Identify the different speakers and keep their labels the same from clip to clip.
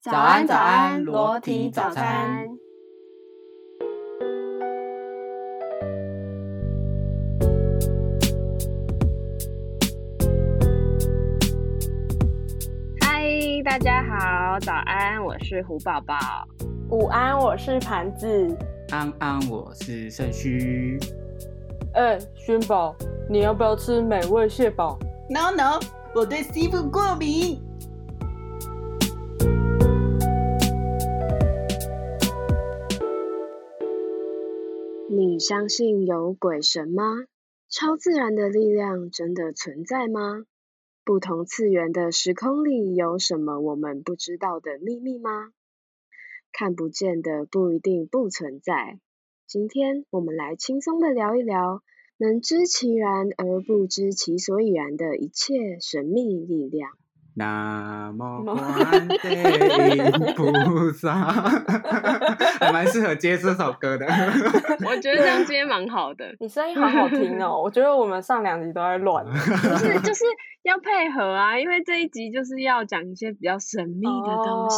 Speaker 1: 早安，早安，裸体早餐。
Speaker 2: 嗨，大家好，早安，我是胡宝宝。
Speaker 3: 午安，我是盘子。
Speaker 1: 安安，我是盛虚。
Speaker 3: 哎，勋宝，你要不要吃美味蟹堡
Speaker 4: ？No No，我对 seafood 过敏。
Speaker 2: 相信有鬼神吗？超自然的力量真的存在吗？不同次元的时空里有什么我们不知道的秘密吗？看不见的不一定不存在。今天我们来轻松的聊一聊，能知其然而不知其所以然的一切神秘力量。
Speaker 1: 那么观世音菩萨，还蛮适合接这首歌的。
Speaker 2: 我觉得这样接蛮好的。
Speaker 3: 你声音好好听哦！我觉得我们上两集都在乱。
Speaker 2: 就是，就是要配合啊，因为这一集就是要讲一些比较神秘的东西，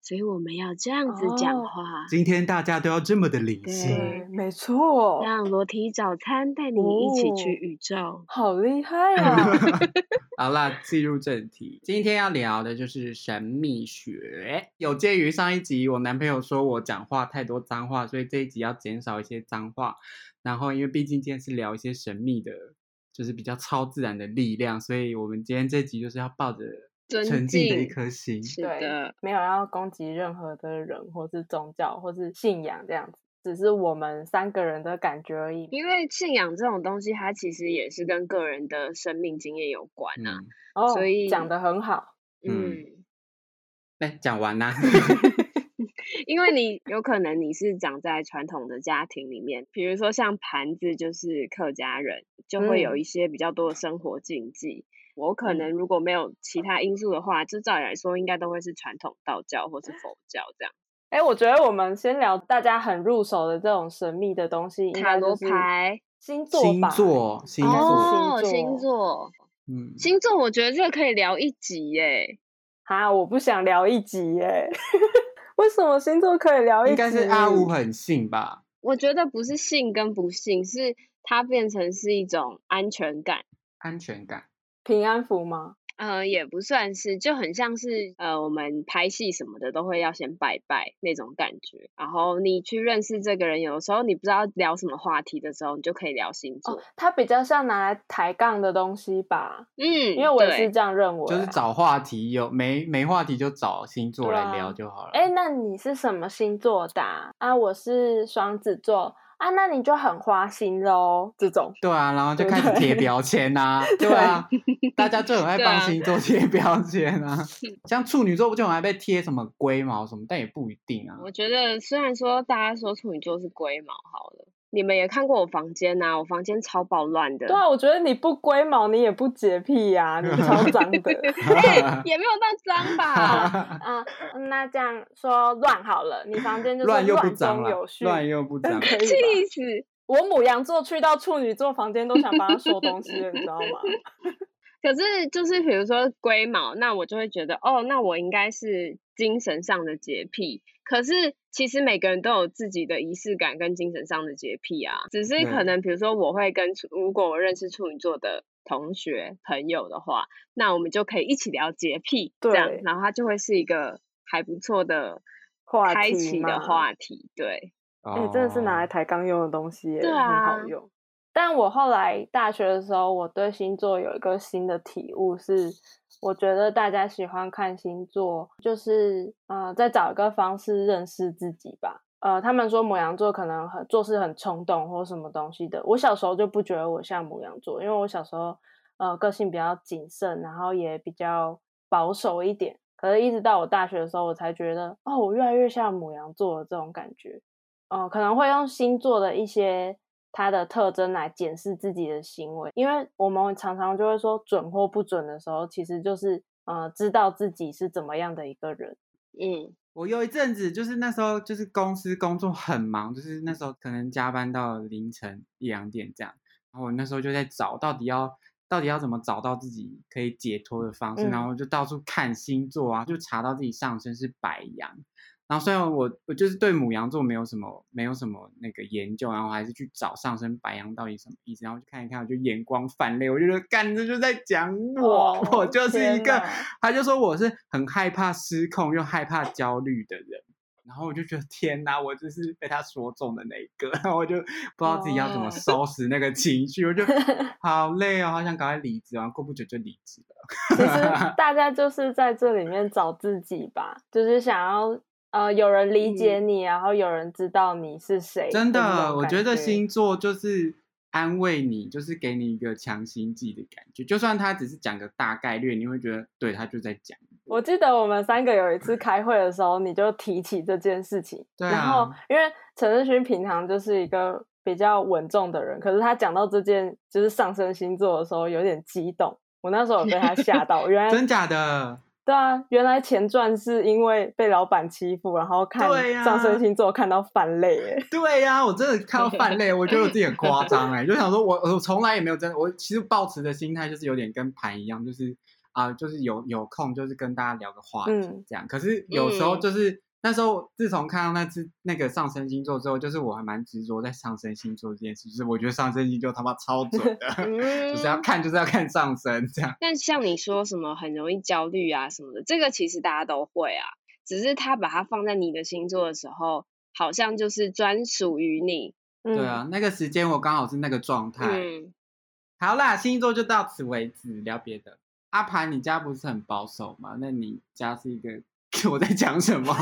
Speaker 2: 所以我们要这样子讲话。
Speaker 1: 今天大家都要这么的理性，
Speaker 3: 没错。
Speaker 2: 让裸体早餐带你一起去宇宙，
Speaker 3: 好厉害 啊！
Speaker 1: 好啦，进入正题。今天要聊的就是神秘学。有鉴于上一集我男朋友说我讲话太多脏话，所以这一集要减少一些脏话。然后，因为毕竟今天是聊一些神秘的，就是比较超自然的力量，所以我们今天这集就是要抱着纯净的一颗心，
Speaker 2: 是的，
Speaker 3: 没有要攻击任何的人，或是宗教，或是信仰这样子。只是我们三个人的感觉而已，
Speaker 2: 因为信仰这种东西，它其实也是跟个人的生命经验有关呐。
Speaker 3: 哦，
Speaker 2: 所以
Speaker 3: 讲的很好。
Speaker 2: 嗯，
Speaker 1: 哎，讲完啦。
Speaker 2: 因为你有可能你是长在传统的家庭里面，比如说像盘子就是客家人，就会有一些比较多的生活禁忌。我可能如果没有其他因素的话，就照理来说，应该都会是传统道教或是佛教这样。
Speaker 3: 哎，我觉得我们先聊大家很入手的这种神秘的东西，
Speaker 2: 塔罗牌、
Speaker 3: 星座吧。
Speaker 1: 星座，星
Speaker 2: 座，星座。嗯，星座，我觉得这个可以聊一集耶。
Speaker 3: 哈，我不想聊一集耶。为什么星座可以聊一？
Speaker 1: 应该是阿五很信吧？
Speaker 2: 我觉得不是信跟不信，是它变成是一种安全感。
Speaker 1: 安全感，
Speaker 3: 平安符吗？
Speaker 2: 呃，也不算是，就很像是呃，我们拍戏什么的都会要先拜拜那种感觉。然后你去认识这个人，有的时候你不知道聊什么话题的时候，你就可以聊星座。
Speaker 3: 它比较像拿来抬杠的东西吧？
Speaker 2: 嗯，
Speaker 3: 因为我也是这样认为，
Speaker 1: 就是找话题，有没没话题就找星座来聊就好了。
Speaker 3: 哎，那你是什么星座的？啊，我是双子座。啊，那你就很花心喽，这种。
Speaker 1: 对啊，然后就开始贴标签呐，对啊，大家就很 爱帮星座贴标签啊。像处女座不就很爱被贴什么龟毛什么，但也不一定啊。
Speaker 2: 我觉得虽然说大家说处女座是龟毛，好了。你们也看过我房间呐，我房间超暴乱的。
Speaker 3: 对啊，我觉得你不龟毛，你也不洁癖呀，你超脏的。
Speaker 2: 也没有到脏吧？
Speaker 3: 啊，那这样说乱好了，你房间就是
Speaker 1: 乱又不
Speaker 3: 脏有序，
Speaker 1: 乱又不脏，
Speaker 3: 气
Speaker 2: 死！
Speaker 3: 我母羊座去到处女座房间都想帮他收东西了，你知道吗？
Speaker 2: 可是就是比如说龟毛，那我就会觉得哦，那我应该是精神上的洁癖。可是其实每个人都有自己的仪式感跟精神上的洁癖啊，只是可能比如说我会跟如果我认识处女座的同学朋友的话，那我们就可以一起聊洁癖，这样，然后它就会是一个还不错的开启的话题，对，
Speaker 3: 哎，真的是拿来抬杠用的东西，
Speaker 2: 对
Speaker 3: 啊，很好用。但我后来大学的时候，我对星座有一个新的体悟是。我觉得大家喜欢看星座，就是呃，在找一个方式认识自己吧。呃，他们说母羊座可能很做事很冲动或什么东西的。我小时候就不觉得我像母羊座，因为我小时候呃个性比较谨慎，然后也比较保守一点。可是，一直到我大学的时候，我才觉得哦，我越来越像母羊座的这种感觉。呃，可能会用星座的一些。它的特征来检视自己的行为，因为我们常常就会说准或不准的时候，其实就是呃知道自己是怎么样的一个人。
Speaker 2: 嗯，
Speaker 1: 我有一阵子就是那时候就是公司工作很忙，就是那时候可能加班到凌晨一两点这样，然后我那时候就在找到底要到底要怎么找到自己可以解脱的方式，
Speaker 3: 嗯
Speaker 1: 然后就到处看星座啊，就查到自己上身是白羊。然后虽然我我就是对母羊座没有什么没有什么那个研究，然后还是去找上升白羊到底什么意思，然后去看一看，我就眼光泛泪，我就觉得干这就在讲我，
Speaker 3: 哦
Speaker 1: 我就是一个，他就说我是很害怕失控又害怕焦虑的人。然后我就觉得天哪，我就是被他说中的那一个，然后我就不知道自己要怎么
Speaker 2: 哦
Speaker 1: 收拾那个情绪，我就 好累哦，好想赶快离职，然后过不久就离职了。
Speaker 3: 其实大家就是在这里面找自己吧，就是想要呃有人理解你，然后有人知道你是谁。
Speaker 1: 真的，我觉得星座就是安慰你，就是给你一个强心剂的感觉。就算他只是讲个大概率，你会觉得对他就在讲。
Speaker 3: 我记得我们三个有一次开会的时候，你就提起这件事情，
Speaker 1: 对
Speaker 3: 然后
Speaker 1: 啊，
Speaker 3: 因为陈志勋平常就是一个比较稳重的人，可是他讲到这件就是上升星座的时候，有点激动。我那时候有被他吓到，原来
Speaker 1: 真假的？
Speaker 3: 对啊，原来前传是因为被老板欺负，然后看
Speaker 1: 对呀
Speaker 3: 上升星座看到泛泪，哎，
Speaker 1: 对呀、我真的看到泛泪，我觉得我自己很夸张哎，就想说我我从来也没有真的，我其实抱持的心态就是有点跟盘一样，就是啊、就是有有空就是跟大家聊个话题
Speaker 3: 嗯
Speaker 1: 这样。可是有时候
Speaker 2: 嗯
Speaker 1: 就是、那时候自从看到那只那个上升星座之后，就是我还蛮执着在上升星座这件事，就是我觉得上升星座他妈超准的，
Speaker 2: 嗯
Speaker 1: 就是要看就是要看上升这样。
Speaker 2: 但像你说什么很容易焦虑啊什么的，这个其实大家都会啊，只是他把它放在你的星座的时候，好像就是专属于你。
Speaker 3: 嗯，
Speaker 1: 对啊，那个时间我刚好是那个状态。
Speaker 2: 嗯，
Speaker 1: 好啦，星座就到此为止，聊别的。阿盘，你家不是很保守吗？那你家是一个 我在讲什么？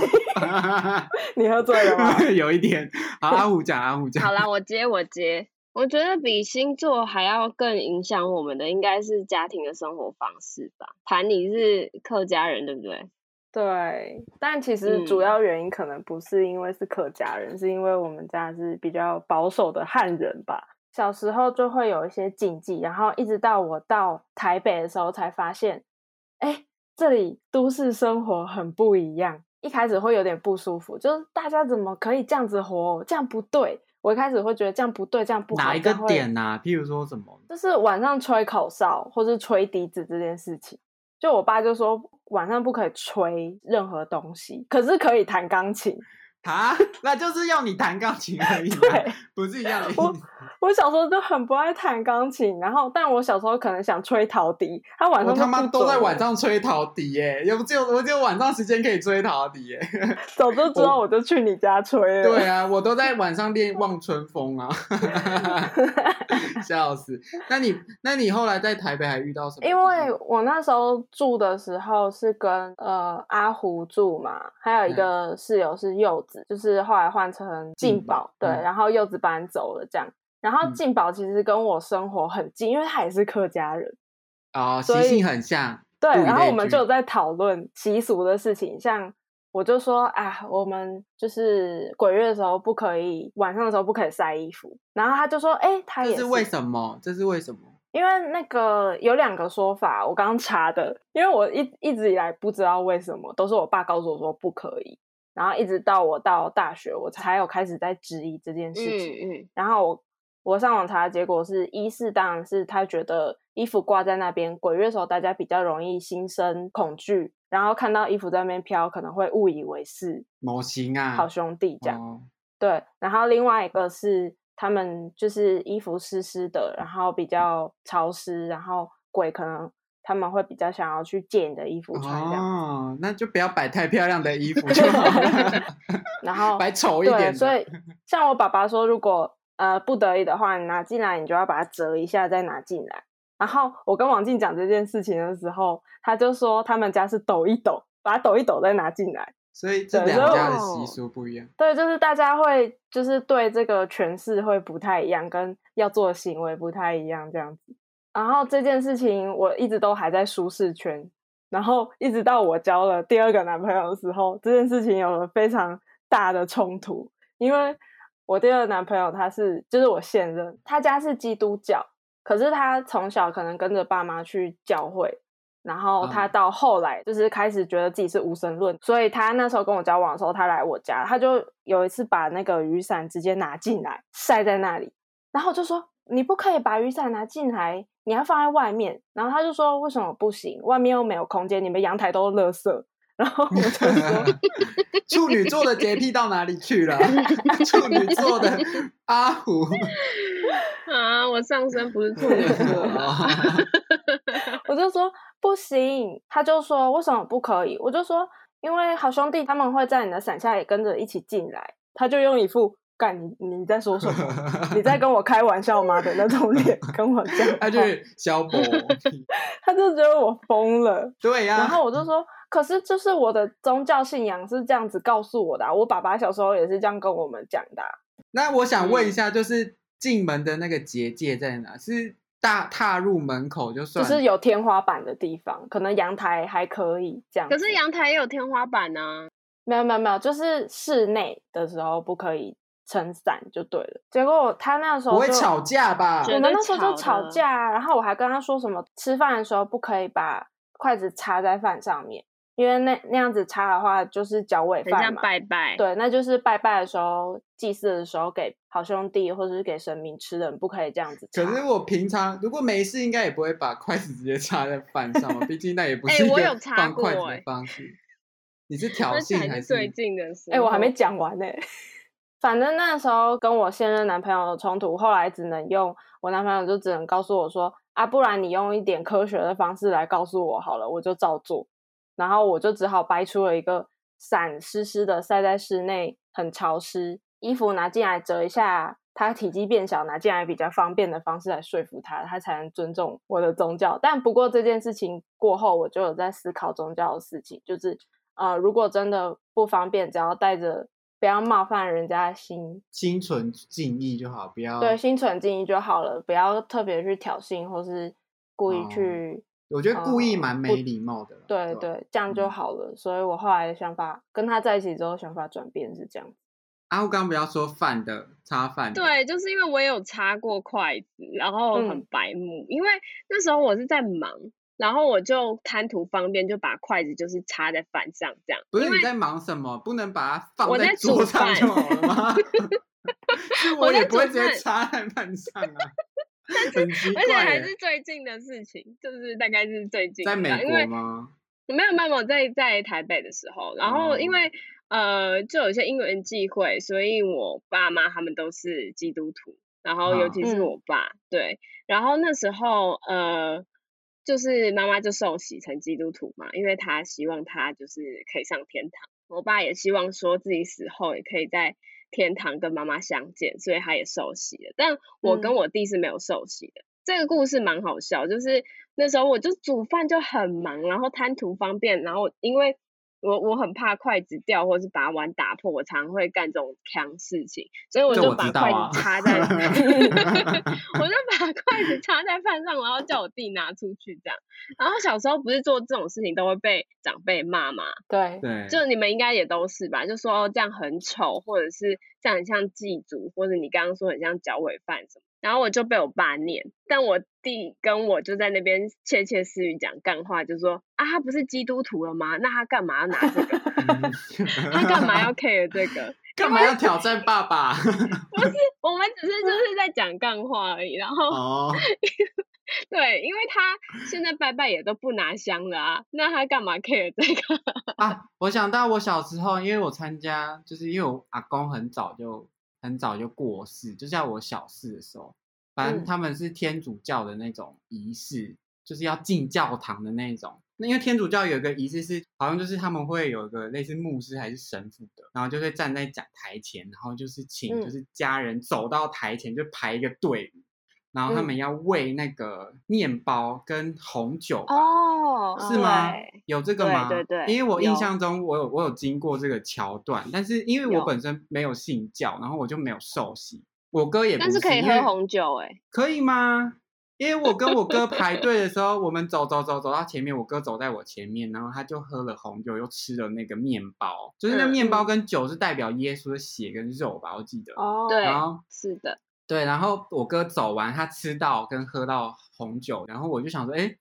Speaker 3: 你喝醉了吗？
Speaker 1: 有一点。好，阿虎讲，阿虎讲。
Speaker 2: 好啦，我接我接。我觉得比星座还要更影响我们的，应该是家庭的生活方式吧。盘你是客家人，对不对？
Speaker 3: 对，但其实主
Speaker 2: 嗯
Speaker 3: 要原因可能不是因为是客家人，是因为我们家是比较保守的汉人吧。小时候就会有一些禁忌，然后一直到我到台北的时候才发现，哎，这里都市生活很不一样。一开始会有点不舒服，就是大家怎么可以这样子活？这样不对。我一开始会觉得这样不对，这样不好。
Speaker 1: 哪一个点呐、譬如说什么？
Speaker 3: 就是晚上吹口哨或是吹笛子这件事情，就我爸就说晚上不可以吹任何东西，可是可以弹钢琴。
Speaker 1: 啊，那就是要你弹钢琴而已、啊，
Speaker 3: 对，
Speaker 1: 不是一样的意
Speaker 3: 我
Speaker 1: 思。
Speaker 3: 我小时候就很不爱弹钢琴，然后但我小时候可能想吹陶笛，他晚上
Speaker 1: 我他妈都在晚，上吹陶笛耶，有只有我只有晚上时间可以吹陶笛耶。
Speaker 3: 早就知道我就去你家吹了。
Speaker 1: 对啊，我都在晚上练望春风啊，笑死。那你那你后来在台北还遇到什么？
Speaker 3: 因为我那时候住的时候是跟呃阿胡住嘛，还有一
Speaker 1: 嗯
Speaker 3: 个室友是柚子，就是后来换成
Speaker 1: 静
Speaker 3: 静宝
Speaker 1: 宝，
Speaker 3: 对，
Speaker 1: 嗯
Speaker 3: 然后柚子搬走了这样。然后
Speaker 1: 嗯
Speaker 3: 静宝其实跟我生活很近，因为他也是客家人，
Speaker 1: 哦，习性很像。
Speaker 3: 对。然后我们就有在讨论习俗的事情，像我就说啊，我们就是鬼月的时候不可以，晚上的时候不可以晒衣服。然后他就说，哎，他也
Speaker 1: 这是为什么？这是为什么？
Speaker 3: 因为那个有两个说法，我刚刚查的，因为我一一直以来不知道为什么，都是我爸告诉我说不可以，然后一直到我到大学，我才有开始在质疑这件事情。
Speaker 2: 嗯嗯，
Speaker 3: 然后我我上网查的结果是，一是当然是他觉得衣服挂在那边，鬼月的时候大家比较容易心生恐惧，然后看到衣服在那边飘，可能会误以为是
Speaker 1: 模型啊？
Speaker 3: 好兄弟这样。
Speaker 1: 哦
Speaker 3: 对，然后另外一个是他们就是衣服湿湿的，然后比较潮湿，然后鬼可能他们会比较想要去借你的衣服穿
Speaker 1: 哦，那就不要摆太漂亮的衣服就好了，
Speaker 3: 然后
Speaker 1: 摆丑一点。
Speaker 3: 所以像我爸爸说，如果呃不得已的话，你拿进来，你就要把它折一下再拿进来。然后我跟王静讲这件事情的时候，他就说他们家是抖一抖，把它抖一抖再拿进来。
Speaker 1: 所以这两家的
Speaker 2: 我
Speaker 1: 习俗不一样。
Speaker 3: 对，就是大家会就是对这个诠释会不太一样，跟要做的行为不太一样这样子。然后这件事情我一直都还在舒适圈，然后一直到我交了第二个男朋友的时候，这件事情有了非常大的冲突，因为我第二个男朋友他是就是我现任，他家是基督教，可是他从小可能跟着爸妈去教会，然后他
Speaker 1: 嗯。
Speaker 3: 到后来就是开始觉得自己是无神论，所以他那时候跟我交往的时候，他来我家，他就有一次把那个雨伞直接拿进来晒在那里，然后我就说你不可以把雨伞拿进来，你要放在外面。然后他就说为什么不行？外面又没有空间，你们阳台都是垃圾。然后我就说，
Speaker 1: 处女座的洁癖到哪里去了？处女座的阿虎，
Speaker 2: 啊，我上身不是处女座吗？
Speaker 3: 我就说不行，他就说为什么不可以？我就说因为好兄弟他们会在你的伞下也跟着一起进来。他就用一副干你你在说什么？你在跟我开玩笑吗的那种脸跟我讲话，
Speaker 1: 他就是小宝，
Speaker 3: 他就觉得我疯了。
Speaker 1: 对呀、
Speaker 3: 然后我就说，可是就是我的宗教信仰是这样子告诉我的啊、我爸爸小时候也是这样跟我们讲的啊、
Speaker 1: 那我想问一下，就是进门的那个结界在哪？是大踏入门口就
Speaker 3: 就？是有天花板的地方，可能阳台还可以这样。
Speaker 2: 可是阳台也有天花板呢、
Speaker 3: 没有没有没有，就是室内的时候不可以撑伞就对了。结果他那时候
Speaker 1: 不会吵架吧？
Speaker 2: 绝
Speaker 3: 我们那时候就
Speaker 2: 吵
Speaker 3: 架啊，然后我还跟他说什么，吃饭的时候不可以把筷子插在饭上面，因为那那样子插的话就是脚尾饭嘛。
Speaker 2: 拜拜。
Speaker 3: 对，那就是拜拜的时候、祭祀的时候给好兄弟或者是给神明吃的，不可以这样子。
Speaker 1: 可是我平常如果没事，应该也不会把筷子直接插在饭上嘛，毕竟那也不
Speaker 2: 哎
Speaker 1: 是一个
Speaker 2: 我有插
Speaker 1: 放筷子的方式。你是 挑衅还是？
Speaker 2: 是最近的时候。
Speaker 3: 哎、我还没讲完呢、反正那时候跟我现任男朋友的冲突，后来只能用我男朋友就只能告诉我说啊，不然你用一点科学的方式来告诉我好了，我就照做。然后我就只好掰出了一个伞湿湿的晒在室内，很潮湿，衣服拿进来折一下，它体积变小，拿进来比较方便的方式来说服他，他才能尊重我的宗教。但不过这件事情过后，我就有在思考宗教的事情，就是呃，如果真的不方便，只要带着不要冒犯人家的心，
Speaker 1: 心存敬意就好，不要
Speaker 3: 对，心存敬意就好了，不要特别去挑衅或是故意
Speaker 1: 哦
Speaker 3: 去。
Speaker 1: 我觉得故意
Speaker 3: 哦
Speaker 1: 蛮没礼貌的
Speaker 3: 对对，这样就
Speaker 1: 嗯
Speaker 3: 好了。所以我后来的想法跟他在一起之后，想法转变是这样。
Speaker 1: 阿虎刚刚不要说饭的擦饭的，
Speaker 2: 对，就是因为我也有擦过筷子，然后很
Speaker 3: 嗯
Speaker 2: 白目，因为那时候我是在忙，然后我就贪图方便，就把筷子就是插在饭上这样。
Speaker 1: 不是你在忙什么？不能把它放
Speaker 2: 在
Speaker 1: 桌上就好了吗？是我也不会直接插在饭上啊，很奇
Speaker 2: 而且。还是最近的事情，就是大概是最近
Speaker 1: 在美国吗？
Speaker 2: 没有没有没有在在台北的时候，然后因
Speaker 1: 哦
Speaker 2: 为、呃就有一些因缘际会，所以我爸妈他们都是基督徒，然后尤
Speaker 1: 啊
Speaker 2: 其是
Speaker 3: 嗯
Speaker 2: 我爸，对，然后那时候呃就是妈妈就受洗成基督徒嘛，因为她希望她就是可以上天堂，我爸也希望说自己死后也可以在天堂跟妈妈相见，所以他也受洗了，但我跟
Speaker 3: 嗯
Speaker 2: 我弟是没有受洗的。这个故事蛮好笑，就是那时候我就煮饭就很忙，然后贪图方便，然后因为我我很怕筷子掉或是把碗打破，我常会干这种强事情，所以我就把筷子插在，我就把筷子插在饭上，然后叫我弟拿出去这样。然后小时候不是做这种事情都会被长辈骂嘛，
Speaker 3: 对，
Speaker 1: 对，
Speaker 2: 就你们应该也都是吧？就说哦这样很丑，或者是这样很像祭祖，或者你刚刚说很像脚尾饭什么。然后我就被我爸念，但我弟跟我就在那边窃窃私语讲干话，就说啊他不是基督徒了吗？那他干嘛要拿这个？他干嘛要 care 这个？
Speaker 1: 干嘛要挑战爸爸？
Speaker 2: 不是我们只是就是在讲干话而已。然后
Speaker 1: 哦，
Speaker 2: 对，因为他现在拜拜也都不拿香了啊，那他干嘛 care 这个？
Speaker 1: 啊，我想到我小时候，因为我参加，就是因为我阿公很早就很早就过世，就在我小四的时候，反正
Speaker 3: 嗯。
Speaker 1: 他们是天主教的那种仪式，就是要进教堂的那种。那因为天主教有一个仪式是，好像就是他们会有一个类似牧师还是神父的，然后就会站在讲台前，然后就是请
Speaker 3: 嗯。
Speaker 1: 就是家人走到台前就排一个队伍，然后他
Speaker 3: 嗯
Speaker 1: 们要喂那个面包跟红酒吧。
Speaker 2: 哦
Speaker 1: 是吗？有这个
Speaker 2: 对
Speaker 1: 吗？
Speaker 2: 对对
Speaker 1: 因为我印象中我有我有经过这个桥段，但是因为我本身没有信教，然后我就没有受洗。我哥也不
Speaker 2: 但是可以喝红酒哎、
Speaker 1: 可以吗？因为我跟我哥排队的时候，我们走走走走到前面，我哥走在我前面，然后他就喝了红酒，又吃了那个面包，就是那
Speaker 2: 嗯
Speaker 1: 面包跟酒是代表耶稣的血跟肉吧，我记得。
Speaker 3: 哦，
Speaker 2: 对
Speaker 1: 然后
Speaker 2: 是的，
Speaker 1: 对，然后我哥走完，他吃到跟喝到红酒，然后我就想说，哎，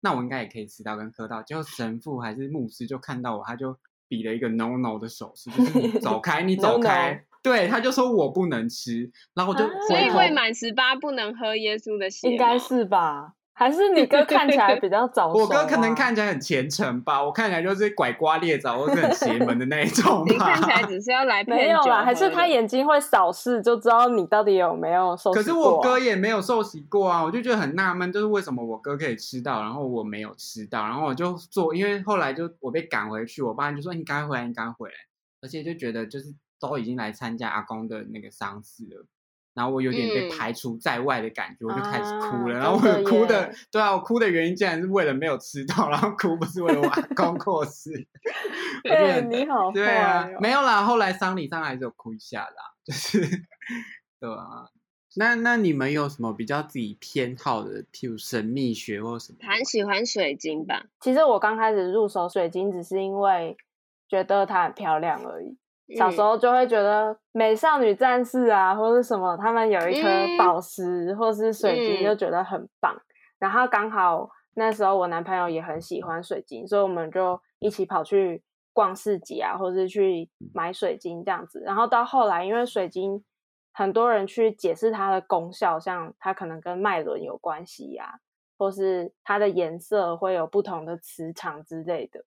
Speaker 1: 那我应该也可以吃到跟喝到。结果神父还是牧师就看到我，他就比了一个 no no 的手势，就是你走 开，你走
Speaker 3: No, no
Speaker 1: 开。对，他就说我不能吃，然后我就
Speaker 3: 啊
Speaker 2: 所以未满十八不能喝耶稣的血，
Speaker 3: 应该是吧？还是你哥看起来比较早熟、啊？
Speaker 1: 我哥可能看起来很虔诚吧，我看起来就是拐瓜裂枣或者很邪门的那一种
Speaker 2: 你。看起来只是要来
Speaker 3: 没有啦，还是他眼睛会扫视，就知道你到底有没有受洗过啊。
Speaker 1: 可是我哥也没有受洗过啊，我就觉得很纳闷，就是为什么我哥可以吃到，然后我没有吃到，然后我就做，因为后来就我被赶回去，我爸就说你赶快回来，你赶快回来，而且就觉得就是都已经来参加阿公的那个丧事了。然后我有点被
Speaker 2: 嗯
Speaker 1: 排除在外的感觉，我就开始哭了。
Speaker 3: 啊
Speaker 1: 然后我哭的
Speaker 3: 耶，
Speaker 1: 对啊，我哭的原因竟然是为了没有吃到，然后哭不是为了 我阿公过世。
Speaker 3: 对你好
Speaker 1: 对啊没有啦，后来丧礼上还是有哭一下啦，就是 对啊。那那你们有什么比较自己偏好的，譬如神秘学或什么？
Speaker 2: 很喜欢水晶吧？
Speaker 3: 其实我刚开始入手水晶，只是因为觉得它很漂亮而已。小时
Speaker 2: 嗯
Speaker 3: 候就会觉得美少女战士啊，或是什么，他们有一颗
Speaker 2: 嗯
Speaker 3: 宝石或是水晶，
Speaker 2: 嗯
Speaker 3: 就觉得很棒。然后刚好那时候我男朋友也很喜欢水晶，所以我们就一起跑去逛市集啊，或是去买水晶这样子。然后到后来，因为水晶很多人去解释它的功效，像它可能跟脉轮有关系呀、或是它的颜色会有不同的磁场之类的。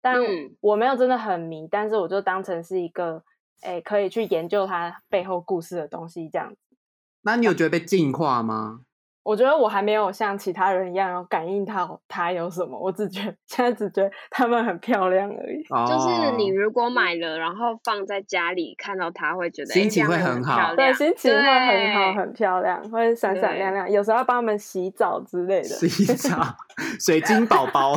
Speaker 3: 但
Speaker 2: 嗯
Speaker 3: 我没有真的很迷，但是我就当成是一个哎可以去研究它背后故事的东西这样子。
Speaker 1: 那你有觉得被净化吗？
Speaker 3: 我觉得我还没有像其他人一样有感应到它有什么，我只觉得 现在只觉得它们很漂亮而已。
Speaker 1: 哦
Speaker 2: 就是你如果买了，然后放在家里，看到它会觉得
Speaker 1: 心情会很好
Speaker 3: 对，心情会很好，很漂亮，会闪闪亮亮。有时候要帮它们洗澡之类的。
Speaker 1: 洗澡，水晶宝宝，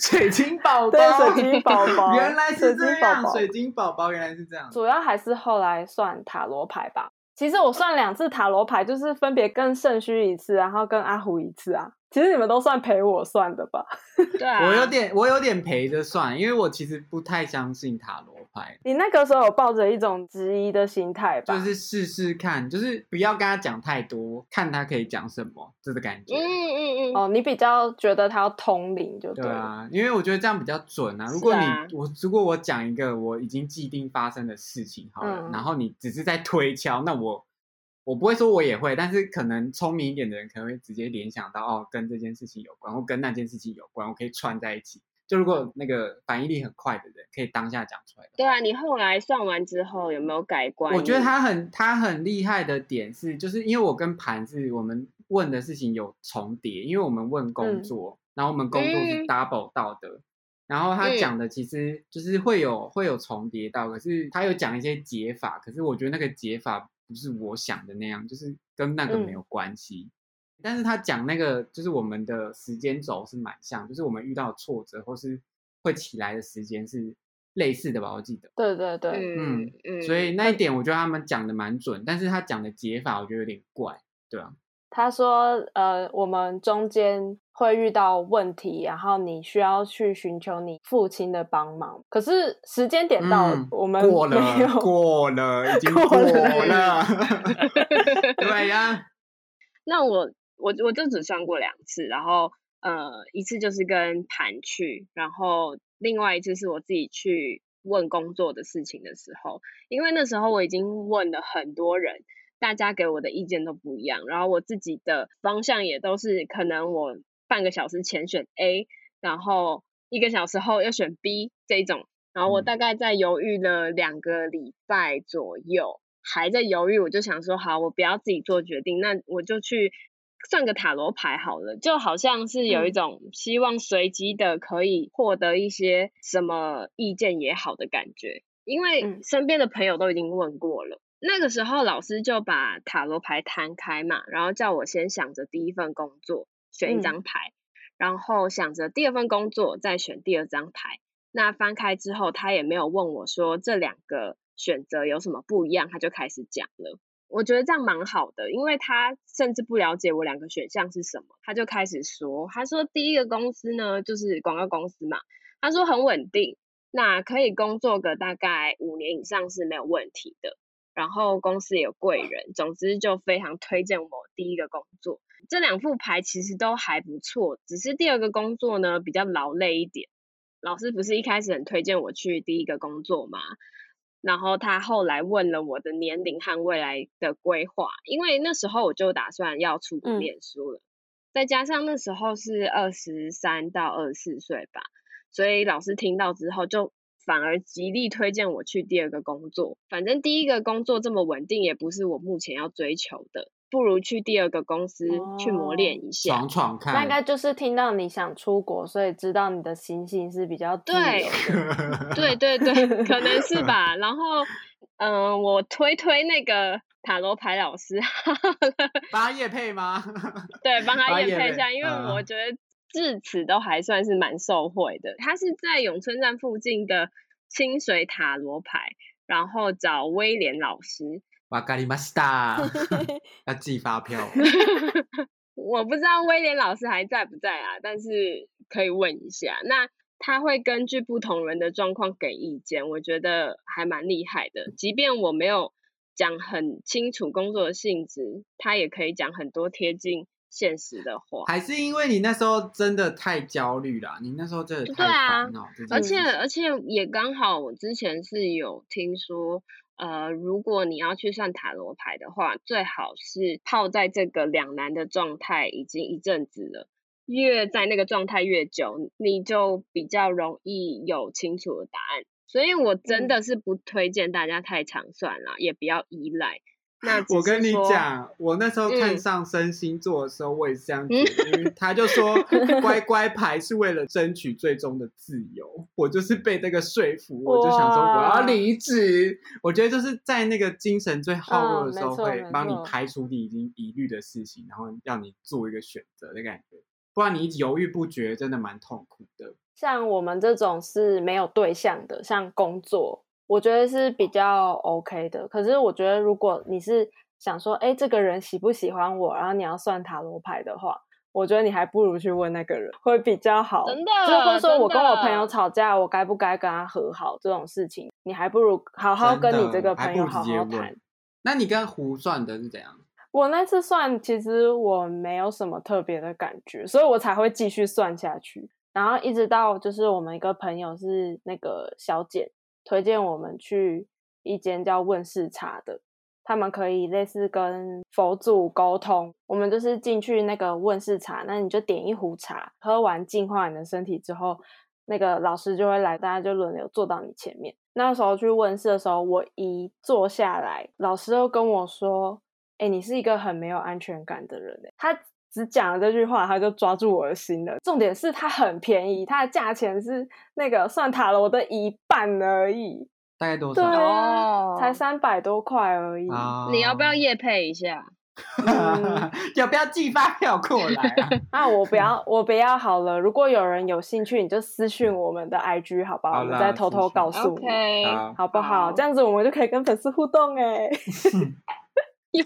Speaker 1: 水晶宝宝，
Speaker 3: 对水晶宝宝
Speaker 1: 原来是这
Speaker 3: 水晶宝
Speaker 1: 样，
Speaker 3: 宝
Speaker 1: 水晶宝宝原来是这样。
Speaker 3: 主要还是后来算塔罗牌吧。其实我算两次塔罗牌，就是分别跟圣虚一次，然后跟阿虎一次啊。其实你们都算陪我算的吧？
Speaker 2: 对啊，
Speaker 1: 我有点，我有点陪着算，因为我其实不太相信塔罗牌，
Speaker 3: 你那个时候有抱着一种质疑的心态吧？
Speaker 1: 就是试试看，就是不要跟他讲太多，看他可以讲什么，这个感觉。
Speaker 2: 嗯嗯嗯，
Speaker 3: 哦，你比较觉得他要通灵就了。
Speaker 1: 对啊，因为我觉得这样比较准啊。如果你、
Speaker 2: 啊
Speaker 1: 我如果我讲一个我已经既定发生的事情好了，
Speaker 3: 嗯
Speaker 1: 然后你只是在推敲，那我我不会说我也会，但是可能聪明一点的人可能会直接联想到哦，跟这件事情有关，或跟那件事情有关，我可以串在一起。就如果那个反应力很快的人，可以当下讲出来的。
Speaker 2: 对啊，你后来算完之后有没有改观？
Speaker 1: 我觉得他很他很厉害的点是，就是因为我跟盘是我们问的事情有重叠，因为我们问工
Speaker 3: 嗯
Speaker 1: 作，然后我们工作是
Speaker 2: 嗯
Speaker 1: double 到的，然后他
Speaker 2: 嗯
Speaker 1: 讲的其实就是会有会有重叠到，可是他有讲一些解法，可是我觉得那个解法不是我想的那样，就是跟那个没
Speaker 3: 嗯
Speaker 1: 有关系。但是他讲那个就是我们的时间轴是蛮像，就是我们遇到挫折或是会起来的时间是类似的吧，我记得。
Speaker 3: 对对对，
Speaker 2: 嗯嗯，
Speaker 1: 所以那一点我觉得他们讲的蛮准，但是他讲的解法我觉得有点怪，对啊，
Speaker 3: 他说呃，我们中间会遇到问题，然后你需要去寻求你父亲的帮忙。可是时间点到我们
Speaker 1: 过了，过了，已经
Speaker 3: 过
Speaker 1: 过
Speaker 3: 了
Speaker 1: 了，对呀、
Speaker 2: 那我我我就只算过两次，然后呃一次就是跟盘去，然后另外一次是我自己去问工作的事情的时候，因为那时候我已经问了很多人，大家给我的意见都不一样，然后我自己的方向也都是可能我半个小时前选 A，然后一个小时后要选 B 这一种，然后我
Speaker 1: 嗯
Speaker 2: 大概在犹豫了两个礼拜左右。还在犹豫，我就想说，好，我不要自己做决定，那我就去算个塔罗牌好了，就好像是有一
Speaker 3: 嗯
Speaker 2: 种希望随机的可以获得一些什么意见也好的感觉，因为
Speaker 3: 嗯
Speaker 2: 身边的朋友都已经问过了。那个时候老师就把塔罗牌摊开嘛，然后叫我先想着第一份工作选一
Speaker 3: 嗯
Speaker 2: 张牌，然后想着第二份工作再选第二张牌。那翻开之后，他也没有问我说这两个选择有什么不一样，他就开始讲了。我觉得这样蛮好的，因为他甚至不了解我两个选项是什么，他就开始说，他说第一个公司呢就是广告公司嘛，他说很稳定，那可以工作个大概五年以上是没有问题的，然后公司有贵人，总之就非常推荐我第一个工作。这两副牌其实都还不错，只是第二个工作呢比较劳累一点。老师不是一开始很推荐我去第一个工作吗？然后他后来问了我的年龄和未来的规划，因为那时候我就打算要出国
Speaker 3: 嗯
Speaker 2: 念书了。再加上那时候是二十三到二十四岁吧，所以老师听到之后就反而极力推荐我去第二个工作。反正第一个工作这么稳定，也不是我目前要追求的，不如去第二个公司去磨练一下。
Speaker 1: 闯闯看。
Speaker 3: 那应该就是听到你想出国，所以知道你的心性是比较
Speaker 2: 对
Speaker 3: 的。
Speaker 2: 对对对，可能是吧。然后，嗯、我推推那个塔罗牌老师，
Speaker 1: 帮他叶配吗？
Speaker 2: 对，帮他验配一下，因为
Speaker 1: 嗯
Speaker 2: 我觉得至此都还算是蛮受惠的。他是在永春站附近的清水塔罗牌，然后找威廉老师。
Speaker 1: 哇咖喱马西达，要寄发票。
Speaker 2: 我不知道威廉老师还在不在啊，但是可以问一下。那他会根据不同人的状况给意见，我觉得还蛮厉害的。即便我没有讲很清楚工作的性质，他也可以讲很多贴近现实的话。
Speaker 1: 还是因为你那时候真的太焦虑了，你那时候真的太
Speaker 2: 对啊
Speaker 1: 烦恼这件
Speaker 2: 而且而且也刚好，我之前是有听说，呃，如果你要去算塔罗牌的话，最好是泡在这个两难的状态已经一阵子了，越在那个状态越久，你就比较容易有清楚的答案。所以我真
Speaker 3: 嗯
Speaker 2: 的是不推荐大家太常算了，也不要依赖。那
Speaker 1: 我跟你讲，我那时候看
Speaker 2: 嗯。
Speaker 1: 上升星座的时候，我也是这样觉得，因为他就说 乖乖牌是为了争取最终的自由，我就是被这个说服，我就想说我要
Speaker 3: 哇。
Speaker 1: 离职。我觉得就是在那个精神最耗弱的时候，会帮你排除你已经疑虑的事情，然后让你做一个选择的感觉，不然你犹豫不决，真的蛮痛苦的。
Speaker 3: 像我们这种是没有对象的，像工作，我觉得是比较 OK 的。可是我觉得，如果你是想说，哎，这个人喜不喜欢我，然后你要算塔罗牌的话，我觉得你还不如去问那个人会比较好。
Speaker 2: 真的
Speaker 3: 就是或者说我跟我朋友吵架，我该不该跟他和好这种事情，你还不如好好跟你这个朋友好好谈。
Speaker 1: 那你跟胡算的是怎样？
Speaker 3: 我那次算，其实我没有什么特别的感觉，所以我才会继续算下去。然后一直到就是我们一个朋友是那个小简推荐我们去一间叫问世茶的，他们可以类似跟佛祖沟通。我们就是进去那个问世茶，那你就点一壶茶，喝完净化你的身体之后，那个老师就会来，大家就轮流坐到你前面。那时候去问世的时候，我一坐下来，老师就跟我说：“哎、你是一个很没有安全感的人。”他只讲了这句话，他就抓住我的心了。重点是它很便宜，它的价钱是那个算塔罗的一半而已，
Speaker 1: 大概多
Speaker 3: 对
Speaker 1: 少？
Speaker 2: 哦
Speaker 3: 才三百多块而已。
Speaker 1: 啊
Speaker 2: 你要不要夜配一下？
Speaker 3: 嗯
Speaker 1: 要不要寄发票过来啊？
Speaker 3: 啊，我不要，我不要好了。如果有人有兴趣，你就私讯我们的 IG 好不好？
Speaker 1: 好
Speaker 3: 我们再偷偷告诉你
Speaker 2: OK，
Speaker 1: 好
Speaker 3: 好不好？这样子我们就可以跟粉丝互动哎。
Speaker 2: 有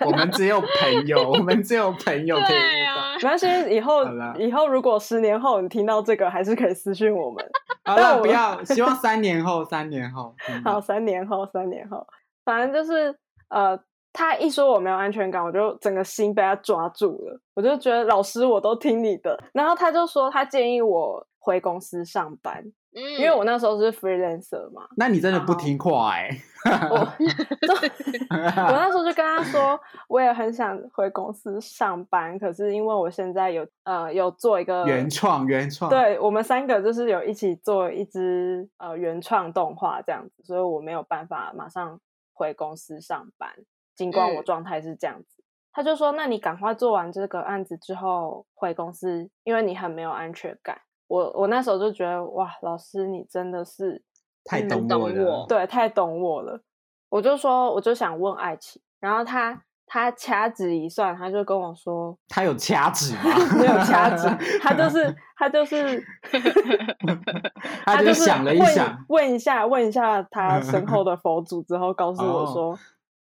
Speaker 1: 我我们只有朋友，我们只有朋友可以
Speaker 3: 没关系，以后
Speaker 1: 好啦
Speaker 3: 以后如果十年后你听到这个，还是可以私讯我们。
Speaker 1: 好了，
Speaker 3: 但我
Speaker 1: 不要，希望三年后，三年后。嗯
Speaker 3: 好，三年后，三年后，反正就是呃，他一说我没有安全感，我就整个心被他抓住了。我就觉得老师，我都听你的。然后他就说他建议我回公司上班，
Speaker 2: 嗯，
Speaker 3: 因为我那时候是 freelancer 嘛。
Speaker 1: 那你真的不听话哎、
Speaker 3: 我我那时候就跟他说，我也很想回公司上班，可是因为我现在有呃有做一个
Speaker 1: 原创原创。，
Speaker 3: 对我们三个就是有一起做一支呃原创动画这样子，所以我没有办法马上回公司上班，尽管我
Speaker 2: 嗯
Speaker 3: 状态是这样子。他就说：“那你赶快做完这个案子之后回公司，因为你很没有安全感。我”我那时候就觉得哇，老师你真的是
Speaker 1: 太
Speaker 2: 嗯懂
Speaker 1: 懂我了。
Speaker 3: 对太懂我了。我就说我就想问爱情，然后他他掐指一算，他就跟我说
Speaker 1: 他有掐指吗？
Speaker 3: 没有掐指，他就 是他就是
Speaker 1: 他
Speaker 3: 就
Speaker 1: 就是想了一
Speaker 3: 问
Speaker 1: 想，
Speaker 3: 问一下问一下他身后的佛祖之后，告诉我
Speaker 1: 哦
Speaker 3: 说，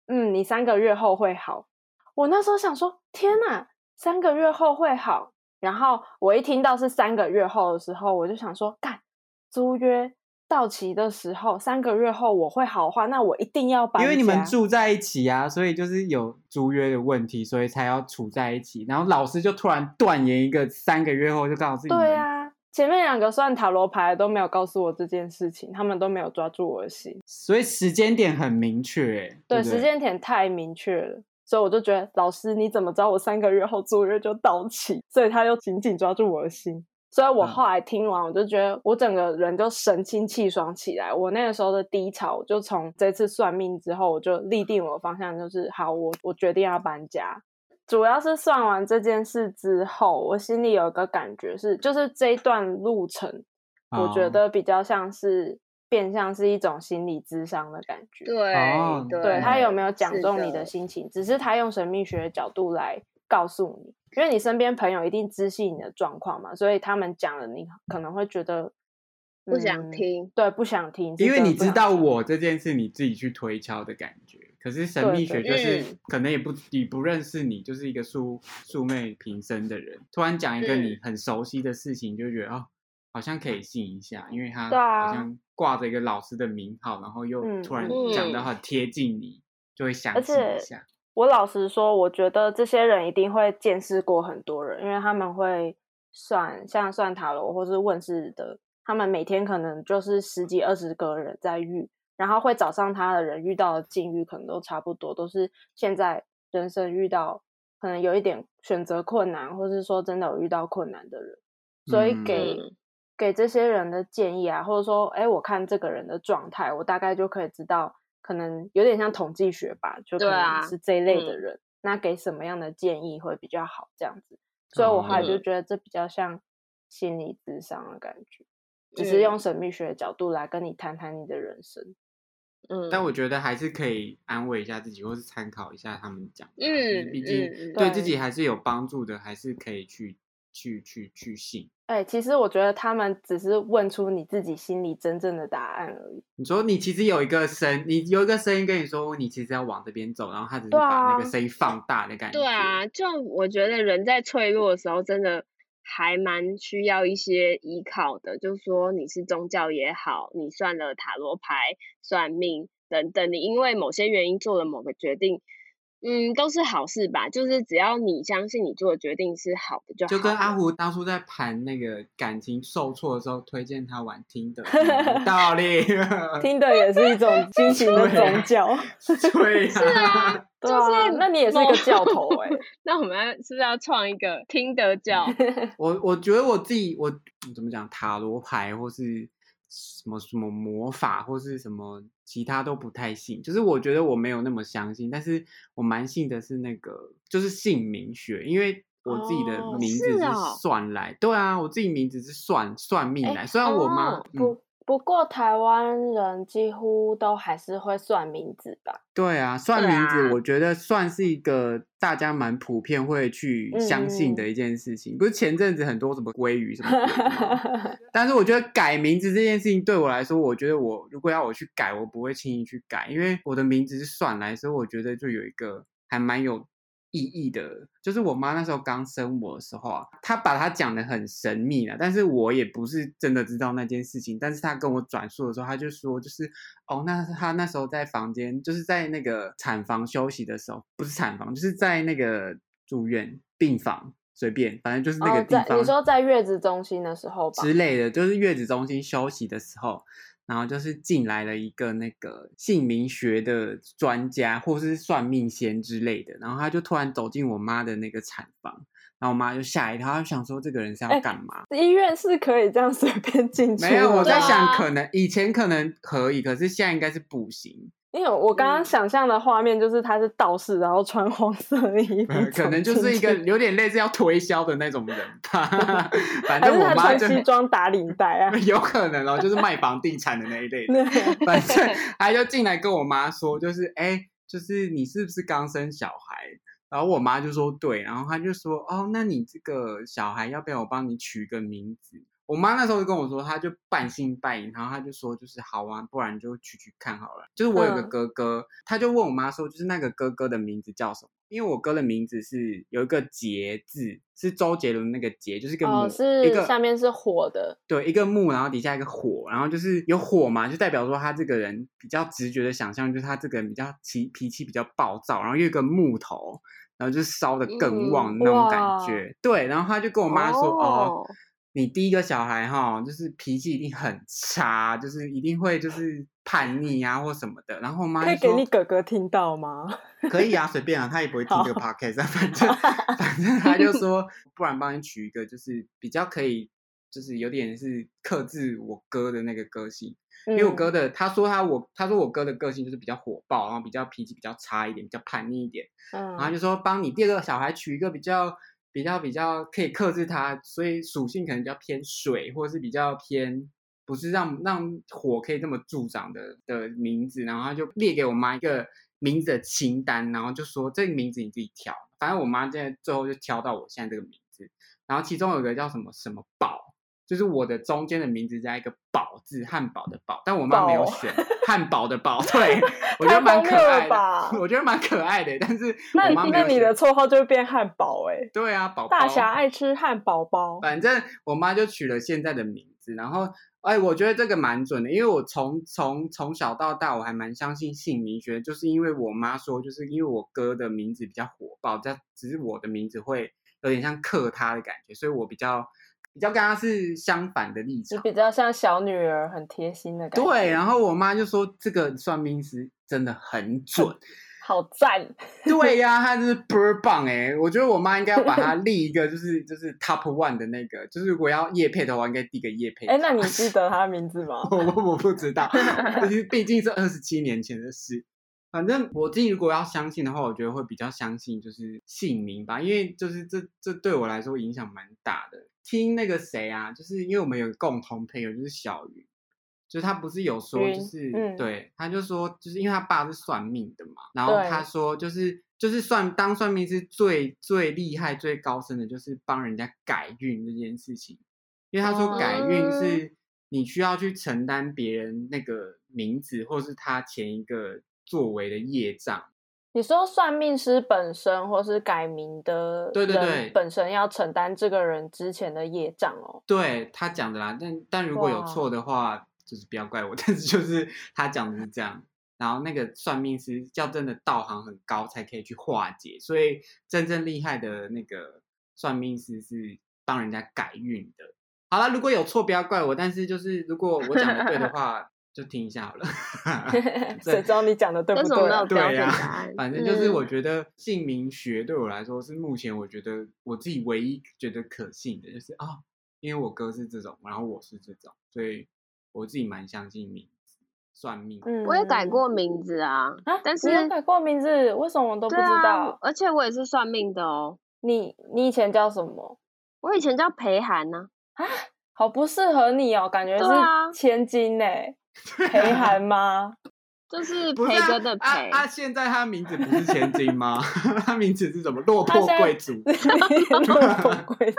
Speaker 3: 嗯，你三个月后会好。我那时候想说，天哪，三个月后会好。然后我一听到是三个月后的时候，我就想说，干租约到期的时候，三个月后我会好话，那我一定要搬。
Speaker 1: 因为你们住在一起啊，所以就是有租约的问题，所以才要处在一起。然后老师就突然断言一个三个月后就告诉
Speaker 3: 对啊，前面两个算塔罗牌都没有告诉我这件事情，他们都没有抓住我的心。
Speaker 1: 所以时间点很明确、欸，
Speaker 3: 对，
Speaker 1: 不
Speaker 3: 时间点太明确了，所以我就觉得老师你怎么知道我三个月后租约就到期？所以他又紧紧抓住我的心。所以我
Speaker 1: 嗯
Speaker 3: 后来听完，我就觉得我整个人就神清气爽起来。我那个时候的低潮，就从这次算命之后，我就立定我的方向，就是好，我我决定要搬家。主要是算完这件事之后，我心里有一个感觉是，就是这一段路程，我觉
Speaker 1: 哦
Speaker 3: 得比较像是变相是一种心理智商的感觉。
Speaker 2: 对
Speaker 1: 哦
Speaker 2: 对，
Speaker 3: 他有没有讲中你的心情，只是他用神秘学的角度来告诉你，因为你身边朋友一定知悉你的状况嘛，所以他们讲了，你可能会觉得
Speaker 2: 不想
Speaker 3: 嗯
Speaker 2: 听
Speaker 3: 对，不想听，
Speaker 1: 因为你知道我这件事，你自己去推敲的感觉。可是神秘学就是
Speaker 2: 嗯
Speaker 1: 可能也不你不认识你，就是一个素素昧平生的人，突然讲一个
Speaker 2: 嗯
Speaker 1: 你很熟悉的事情，就会觉得哦，好像可以信一下，因为他好像挂着一个老师的名号，然后又
Speaker 3: 嗯
Speaker 1: 突然
Speaker 2: 嗯
Speaker 1: 讲的很。贴近你，就会相
Speaker 3: 而
Speaker 1: 信一
Speaker 3: 且
Speaker 1: 下。
Speaker 3: 我老实说，我觉得这些人一定会见识过很多人，因为他们会算像算塔罗或是问世的，他们每天可能就是十几二十个人在遇，然后会找上他的人遇到的境遇可能都差不多，都是现在人生遇到可能有一点选择困难，或是说真的有遇到困难的人，所以
Speaker 1: 嗯
Speaker 3: 给、
Speaker 2: 嗯
Speaker 3: 给这些人的建议啊，或者说，哎，我看这个人的状态，我大概就可以知道，可能有点像统计学吧，就可能是这一类的
Speaker 2: 嗯。
Speaker 3: 人，那给什么样的建议会比较好，这样子。所以我后来就
Speaker 2: 嗯。
Speaker 3: 觉得这比较像心理智商的感觉，只是
Speaker 2: 嗯。
Speaker 3: 用神秘学的角度来跟你谈谈你的人生。
Speaker 2: 嗯，
Speaker 1: 但我觉得还是可以安慰一下自己，或是参考一下他们讲
Speaker 2: 嗯
Speaker 1: 毕竟对自己还是有帮助的，还是可以去去去去信。
Speaker 3: 哎，其实我觉得他们只是问出你自己心里真正的答案而已。
Speaker 1: 你说你其实有一个声，你有一个声音跟你说你其实要往这边走，然后他只是把那
Speaker 3: 啊
Speaker 1: 个声音放大的感觉。
Speaker 2: 对啊，就我觉得人在脆弱的时候，真的还蛮需要一些依靠的。就是说你是宗教也好，你算了塔罗牌、算命等等，你因为某些原因做了某个决定，嗯，都是好事吧。就是只要你相信你做的决定是好的就好了。
Speaker 1: 就跟阿胡当初在盘那个感情受挫的时候，推荐他玩听的 道理。
Speaker 3: 听的也是一种 新型的宗教，
Speaker 1: 对
Speaker 2: 是啊，
Speaker 3: 对
Speaker 2: 就是
Speaker 3: 啊，那你也是一个教头哎、
Speaker 2: 那我们要是不是要创一个听得教？
Speaker 1: 我我觉得我自己，我怎么讲，塔罗牌或是什么什么魔法或是什么其他都不太信，就是我觉得我没有那么相信，但是我蛮信的是那个就是姓名学，因为我自己的
Speaker 3: 哦
Speaker 1: 名字是算来，对啊，我自己名字是算算命
Speaker 3: 哎
Speaker 1: 来，虽然我妈、
Speaker 2: 哦
Speaker 1: 嗯
Speaker 3: 不不过台湾人几乎都还是会算名字吧？
Speaker 1: 对啊，算名字，
Speaker 2: 啊
Speaker 1: 我觉得算是一个大家蛮普遍会去相信的
Speaker 3: 嗯
Speaker 1: 一件事情。不是前阵子很多什么鲑鱼什么 但是我觉得改名字这件事情对我来说，我觉得我如果要我去改，我不会轻易去改，因为我的名字是算来，所以我觉得就有一个还蛮有意义的。就是我妈那时候刚生我的时候啊，她把她讲的很神秘了，但是我也不是真的知道那件事情。但是她跟我转述的时候，她就说，就是哦，那她那时候在房间，就是在那个产房休息的时候，不是产房，就是在那个住院病房。随便，反正就是那个地方。
Speaker 3: 你说在月子中心的时候吧？
Speaker 1: 之类的，就是月子中心休息的时候，然后就是进来了一个那个姓名学的专家，或是算命仙之类的，然后他就突然走进我妈的那个产房，然后我妈就吓一跳，她就想说这个人是要
Speaker 3: 哎
Speaker 1: 干嘛？
Speaker 3: 医院是可以这样随便进去
Speaker 1: 没有，我在想，
Speaker 2: 啊
Speaker 1: 可能以前可能可以，可是现在应该是不行，
Speaker 3: 因为我刚刚
Speaker 2: 嗯
Speaker 3: 想象的画面就是他是道士，然后穿黄色的衣服，
Speaker 1: 可能就是一个有点类似要推销的那种人吧。反正我妈就
Speaker 3: 穿西装打领带啊？
Speaker 1: 有可能哦，就是卖房地产的那一类反正 他就进来跟我妈说，就是哎、就是你是不是刚生小孩？然后我妈就说对，然后他就说哦，那你这个小孩要不要我帮你取个名字？我妈那时候就跟我说，她就半信半疑，然后她就说就是好啊，不然就去去看好了。就是我有个
Speaker 3: 嗯
Speaker 1: 哥哥，他就问我妈说，就是那个哥哥的名字叫什么？因为我哥的名字是有一个杰字，是周杰伦那个杰，就是一个木、
Speaker 3: 哦，
Speaker 1: 一
Speaker 3: 是
Speaker 1: 个
Speaker 3: 下面是火的，
Speaker 1: 对，一个木，然后底下一个火，然后就是有火嘛，就代表说他这个人比较直觉的想象，就是他这个人比较脾脾气比较暴躁，然后又有一个木头，然后就烧的更旺的那种感觉。对，然后他就跟我妈说，哦，你第一个小孩哈，就是脾气一定很差，就是一定会就是叛逆啊或什么的。然后我妈
Speaker 3: 可以
Speaker 1: 就说
Speaker 3: 给你哥哥听到吗？
Speaker 1: 可以啊，随便啊，他也不会听这个 podcast，啊反正反正他就 说，不然帮你取一个就是比较可以，就是有点是克制我哥的那个个性。因为我
Speaker 3: 嗯
Speaker 1: 哥的，他说他我他说我哥的个性就是比较火爆，然后比较脾气比较差一点，比较叛逆一点。
Speaker 3: 嗯，
Speaker 1: 然后就说帮你第二个小孩取一个比较比较比较可以克制它，所以属性可能比较偏水，或者是比较偏不是让让火可以这么助长的的名字。然后他就列给我妈一个名字的清单，然后就说这个名字你自己挑。反正我妈在最后就挑到我现在这个名字，然后其中有个叫什么什么宝。就是我的中间的名字加一个宝字，汉堡的宝，但我妈没有选汉堡的宝，对 我觉得蛮可爱的，我觉得蛮可爱的，但是
Speaker 3: 那
Speaker 1: 我妈没有选
Speaker 3: 那你的绰号就会变汉堡哎、
Speaker 1: 对啊，宝宝
Speaker 3: 大侠爱吃汉堡包。
Speaker 1: 反正我妈就取了现在的名字，然后哎，我觉得这个蛮准的，因为我从从从小到大我还蛮相信姓名学，就是因为我妈说，就是因为我哥的名字比较火爆，但只是我的名字会有点像克他的感觉，所以我比较比较跟他是相反的立场。
Speaker 3: 就比较像小女儿，很贴心的感觉。
Speaker 1: 对，然后我妈就说这个算命师真的很准，
Speaker 3: 好赞！
Speaker 1: 对呀、他就是 倍儿棒哎！我觉得我妈应该要把它 立一个，就是就是 top one 的那个，就是如果要叶配的话，应该第一个叶配。
Speaker 3: 哎，那你记得他的名字吗？
Speaker 1: 我我我不知道，毕竟是二十七年前的事。反正我自己如果要相信的话，我觉得会比较相信就是姓名吧，因为就是这这对我来说影响蛮大的。听那个谁啊，就是因为我们有共同朋友，就是小云，就是他不是有说，就是、
Speaker 3: 嗯。
Speaker 1: 对，他就说，就是因为他爸是算命的嘛，然后他说就是就是算当算命是最最厉害、最高深的，就是帮人家改运这件事情，因为他说改运
Speaker 3: 哦。
Speaker 1: 是你需要去承担别人那个名字或是他前一个作为的业障。
Speaker 3: 你说算命师本身或是改名的
Speaker 1: 对对对
Speaker 3: 本身要承担这个人之前的业障哦。
Speaker 1: 对他讲的啦，但但如果有错的话，就是不要怪我，但是就是他讲的是这样。然后那个算命师要真的道行很高才可以去化解，所以真正厉害的那个算命师是帮人家改运的。好了，如果有错不要怪我，但是就是如果我讲的对的话，就听一下好了。
Speaker 3: 谁知道你讲的对不
Speaker 2: 为什么没有
Speaker 3: 对？
Speaker 1: 对呀、
Speaker 2: 答案？
Speaker 1: 反正就是我
Speaker 2: 嗯
Speaker 1: 觉得姓名学对我来说是目前我觉得我自己唯一觉得可信的，就是啊、因为我哥是这种，然后我是这种，所以我自己蛮相信名字算命。
Speaker 3: 嗯
Speaker 2: 我也改过名字啊，
Speaker 3: 啊，
Speaker 2: 但是
Speaker 3: 你改过名字，为什么我都不知道？
Speaker 2: 而且我也是算命的哦。
Speaker 3: 你你以前叫什么？
Speaker 2: 我以前叫裴涵呢、
Speaker 3: 好不适合你哦，感觉是千金呢，裴涵吗？
Speaker 2: 就是
Speaker 1: 不是啊
Speaker 2: 培哥的
Speaker 1: 啊
Speaker 2: 培。
Speaker 1: 啊！现在他名字不是千金吗？他名字是什么？落魄贵族。
Speaker 3: 落魄贵族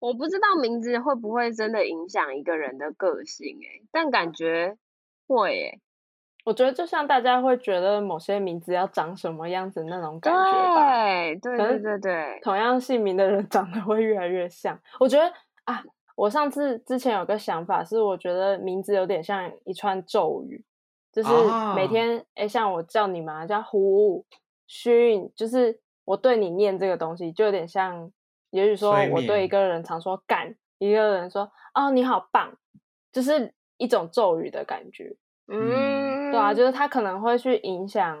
Speaker 2: 我不知道名字会不会真的影响一个人的个性哎、但感觉会诶、
Speaker 3: 我觉得就像大家会觉得某些名字要长什么样子那种感觉吧。
Speaker 2: 对对对对，
Speaker 3: 同样姓名的人长得会越来越像。我觉得啊，我上次之前有个想法是，我觉得名字有点像一串咒语，就是每
Speaker 1: 哦。
Speaker 3: 天哎、诶像我叫你嘛，叫胡勋，就是我对你念这个东西，就有点像，也许说我对一
Speaker 1: 眠。
Speaker 3: 个人常说干，一个人说哦你好棒，就是一种咒语的感觉。
Speaker 2: 嗯，
Speaker 3: 对啊，就是他可能会去影响，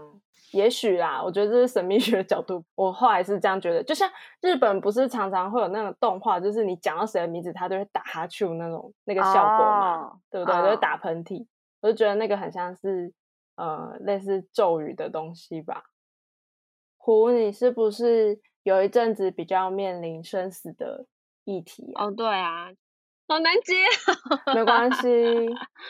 Speaker 3: 也许啦，我觉得这是神秘学的角度，我后来是这样觉得。就像日本不是常常会有那种动画，就是你讲到谁的名字，他就会打哈欠那种那个效果嘛，
Speaker 2: 哦
Speaker 3: 对不对？就打喷嚏，我就觉得那个很像是呃类似咒语的东西吧。胡，你是不是有一阵子比较面临生死的议题啊？
Speaker 2: 哦对啊，好难接。
Speaker 3: 没关系，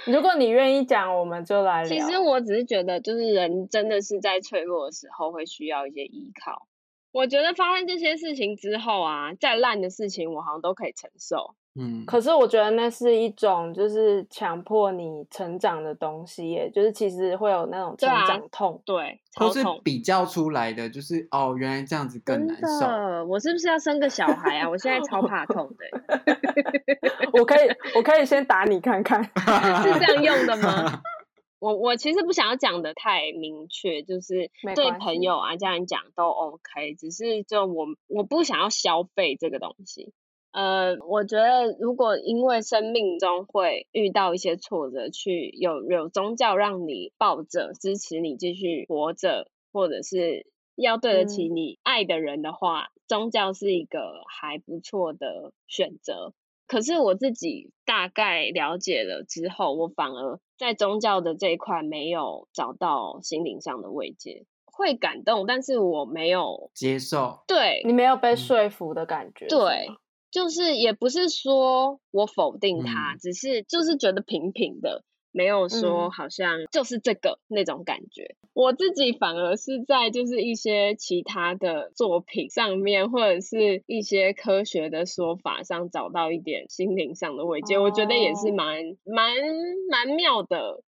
Speaker 3: 如果你愿意讲，我们就来聊。
Speaker 2: 其实我只是觉得，就是人真的是在脆弱的时候会需要一些依靠。我觉得发生这些事情之后啊，再烂的事情我好像都可以承受。
Speaker 1: 嗯，
Speaker 3: 可是我觉得那是一种就是强迫你成长的东西耶，就是其实会有那种成
Speaker 2: 对啊
Speaker 3: 长痛。
Speaker 2: 对，
Speaker 1: 都是
Speaker 2: 超痛。
Speaker 1: 比较出来的，就是哦，原来这样子更难受。
Speaker 2: 我是不是要生个小孩啊？我现在超怕痛的，
Speaker 3: 我可以，我可以先打你看看。
Speaker 2: 是这样用的吗？我我其实不想要讲的太明确，就是对朋友啊、家人讲都 OK，只是就我我不想要消费这个东西。呃，我觉得如果因为生命中会遇到一些挫折，去有有宗教让你抱着支持你继续活着，或者是要对得起
Speaker 3: 嗯。
Speaker 2: 你爱的人的话，宗教是一个还不错的选择。可是我自己大概了解了之后，我反而在宗教的这一块没有找到心灵上的慰藉，会感动，但是我没有
Speaker 1: 接受，
Speaker 2: 对
Speaker 3: 你没有被
Speaker 1: 嗯。
Speaker 3: 说服的感觉，是
Speaker 2: 对
Speaker 3: 吗，
Speaker 2: 就是也不是说我否定他，
Speaker 1: 嗯
Speaker 2: 只是就是觉得平平的，没有说
Speaker 3: 嗯
Speaker 2: 好像就是这个那种感觉。我自己反而是在就是一些其他的作品上面，或者是一些科学的说法上找到一点心灵上的慰藉，我觉得也是
Speaker 3: 哦
Speaker 2: 蛮蛮蛮妙的。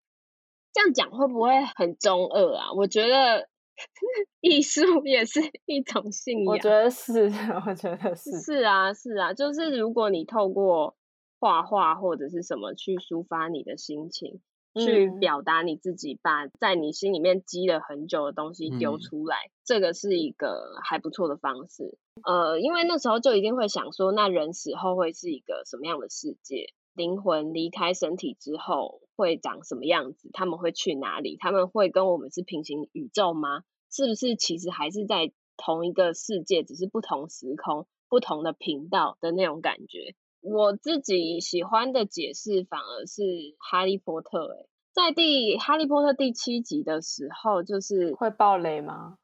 Speaker 2: 这样讲会不会很中二啊？我觉得 艺术也是一种信仰。
Speaker 3: 我觉得是，我觉得是，
Speaker 2: 是啊，是啊，就是如果你透过画画或者是什么去抒发你的心情，去
Speaker 3: 嗯
Speaker 2: 表达你自己，把在你心里面积了很久的东西丢
Speaker 1: 嗯
Speaker 2: 出来，这个是一个还不错的方式。呃，因为那时候就一定会想说，那人死后会是一个什么样的世界？灵魂离开身体之后会长什么样子？他们会去哪里？他们会跟我们是平行宇宙吗？是不是其实还是在同一个世界，只是不同时空、不同的频道的那种感觉？我自己喜欢的解释反而是《哈利波特》欸。在第《哈利波特》第七集的时候，就是
Speaker 3: 会爆雷吗？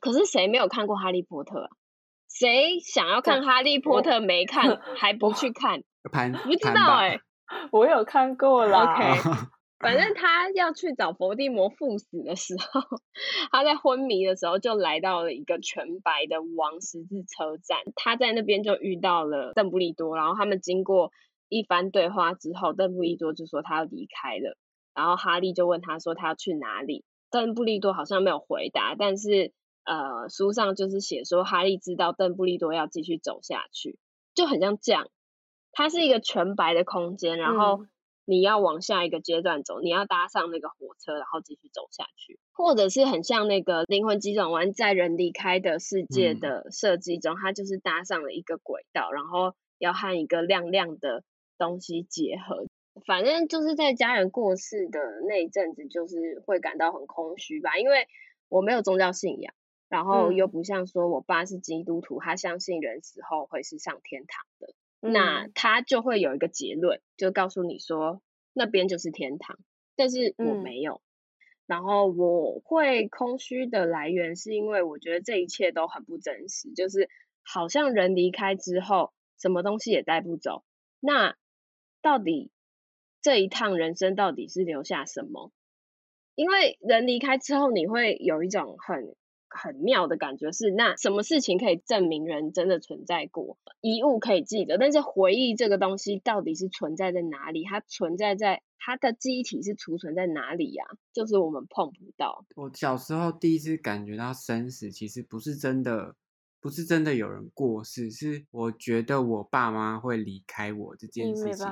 Speaker 2: 可是谁没有看过《哈利波特》啊？谁想要看《哈利波特》没看 还不去看？
Speaker 1: 盘
Speaker 2: 不知道哎、
Speaker 3: 我有看过啦。
Speaker 2: OK 反正他要去找伏地魔赴死的时候，他在昏迷的时候就来到了一个全白的王十字车站。他在那边就遇到了邓布利多，然后他们经过一番对话之后，邓布利多就说他要离开了，然后哈利就问他说他要去哪里。邓布利多好像没有回答，但是呃，书上就是写说哈利知道邓布利多要继续走下去，就很像这样。它是一个全白的空间，然后
Speaker 3: 嗯
Speaker 2: 你要往下一个阶段走，你要搭上那个火车，然后继续走下去，或者是很像那个灵魂急转弯，在人离开的世界
Speaker 1: 嗯
Speaker 2: 的设计中，它就是搭上了一个轨道，然后要和一个亮亮的东西结合。反正就是在家人过世的那一阵子，就是会感到很空虚吧，因为我没有宗教信仰，然后
Speaker 3: 嗯
Speaker 2: 又不像说我爸是基督徒，他相信人死后会是上天堂的。那
Speaker 3: 嗯
Speaker 2: 他就会有一个结论，就告诉你说那边就是天堂，但是我
Speaker 3: 嗯
Speaker 2: 没有。然后我会空虚的来源是因为我觉得这一切都很不真实，就是好像人离开之后，什么东西也带不走。那到底这一趟人生到底是留下什么？因为人离开之后，你会有一种很很妙的感觉是，那什么事情可以证明人真的存在过？遗物可以记得，但是回忆这个东西到底是存在在哪里？它存在在它的记忆体是储存在哪里呀、就是我们碰不到。
Speaker 1: 我小时候第一次感觉到生死，其实不是真的，不是真的有人过世，是我觉得我爸妈会离开我这件事情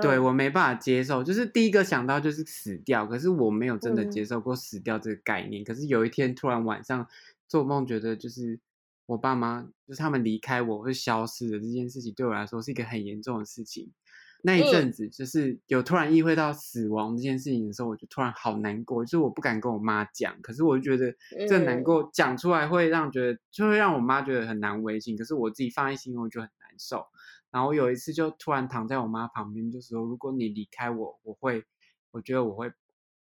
Speaker 1: 对我没办法接受，就是第一个想到就是死掉，可是我没有真的
Speaker 3: 嗯
Speaker 1: 接受过死掉这个概念。可是有一天突然晚上做梦，觉得就是我爸妈就是他们离开我会消失的这件事情，对我来说是一个很严重的事情。那一阵子就是有突然意会到死亡这件事情的时候，我就突然好难过，就是我不敢跟我妈讲，可是我就觉得这难
Speaker 2: 嗯
Speaker 1: 过讲出来会让觉得就会让我妈觉得很难为情，可是我自己放在心中我就很难受。然后有一次就突然躺在我妈旁边，就说：“如果你离开我，我会，我觉得我会，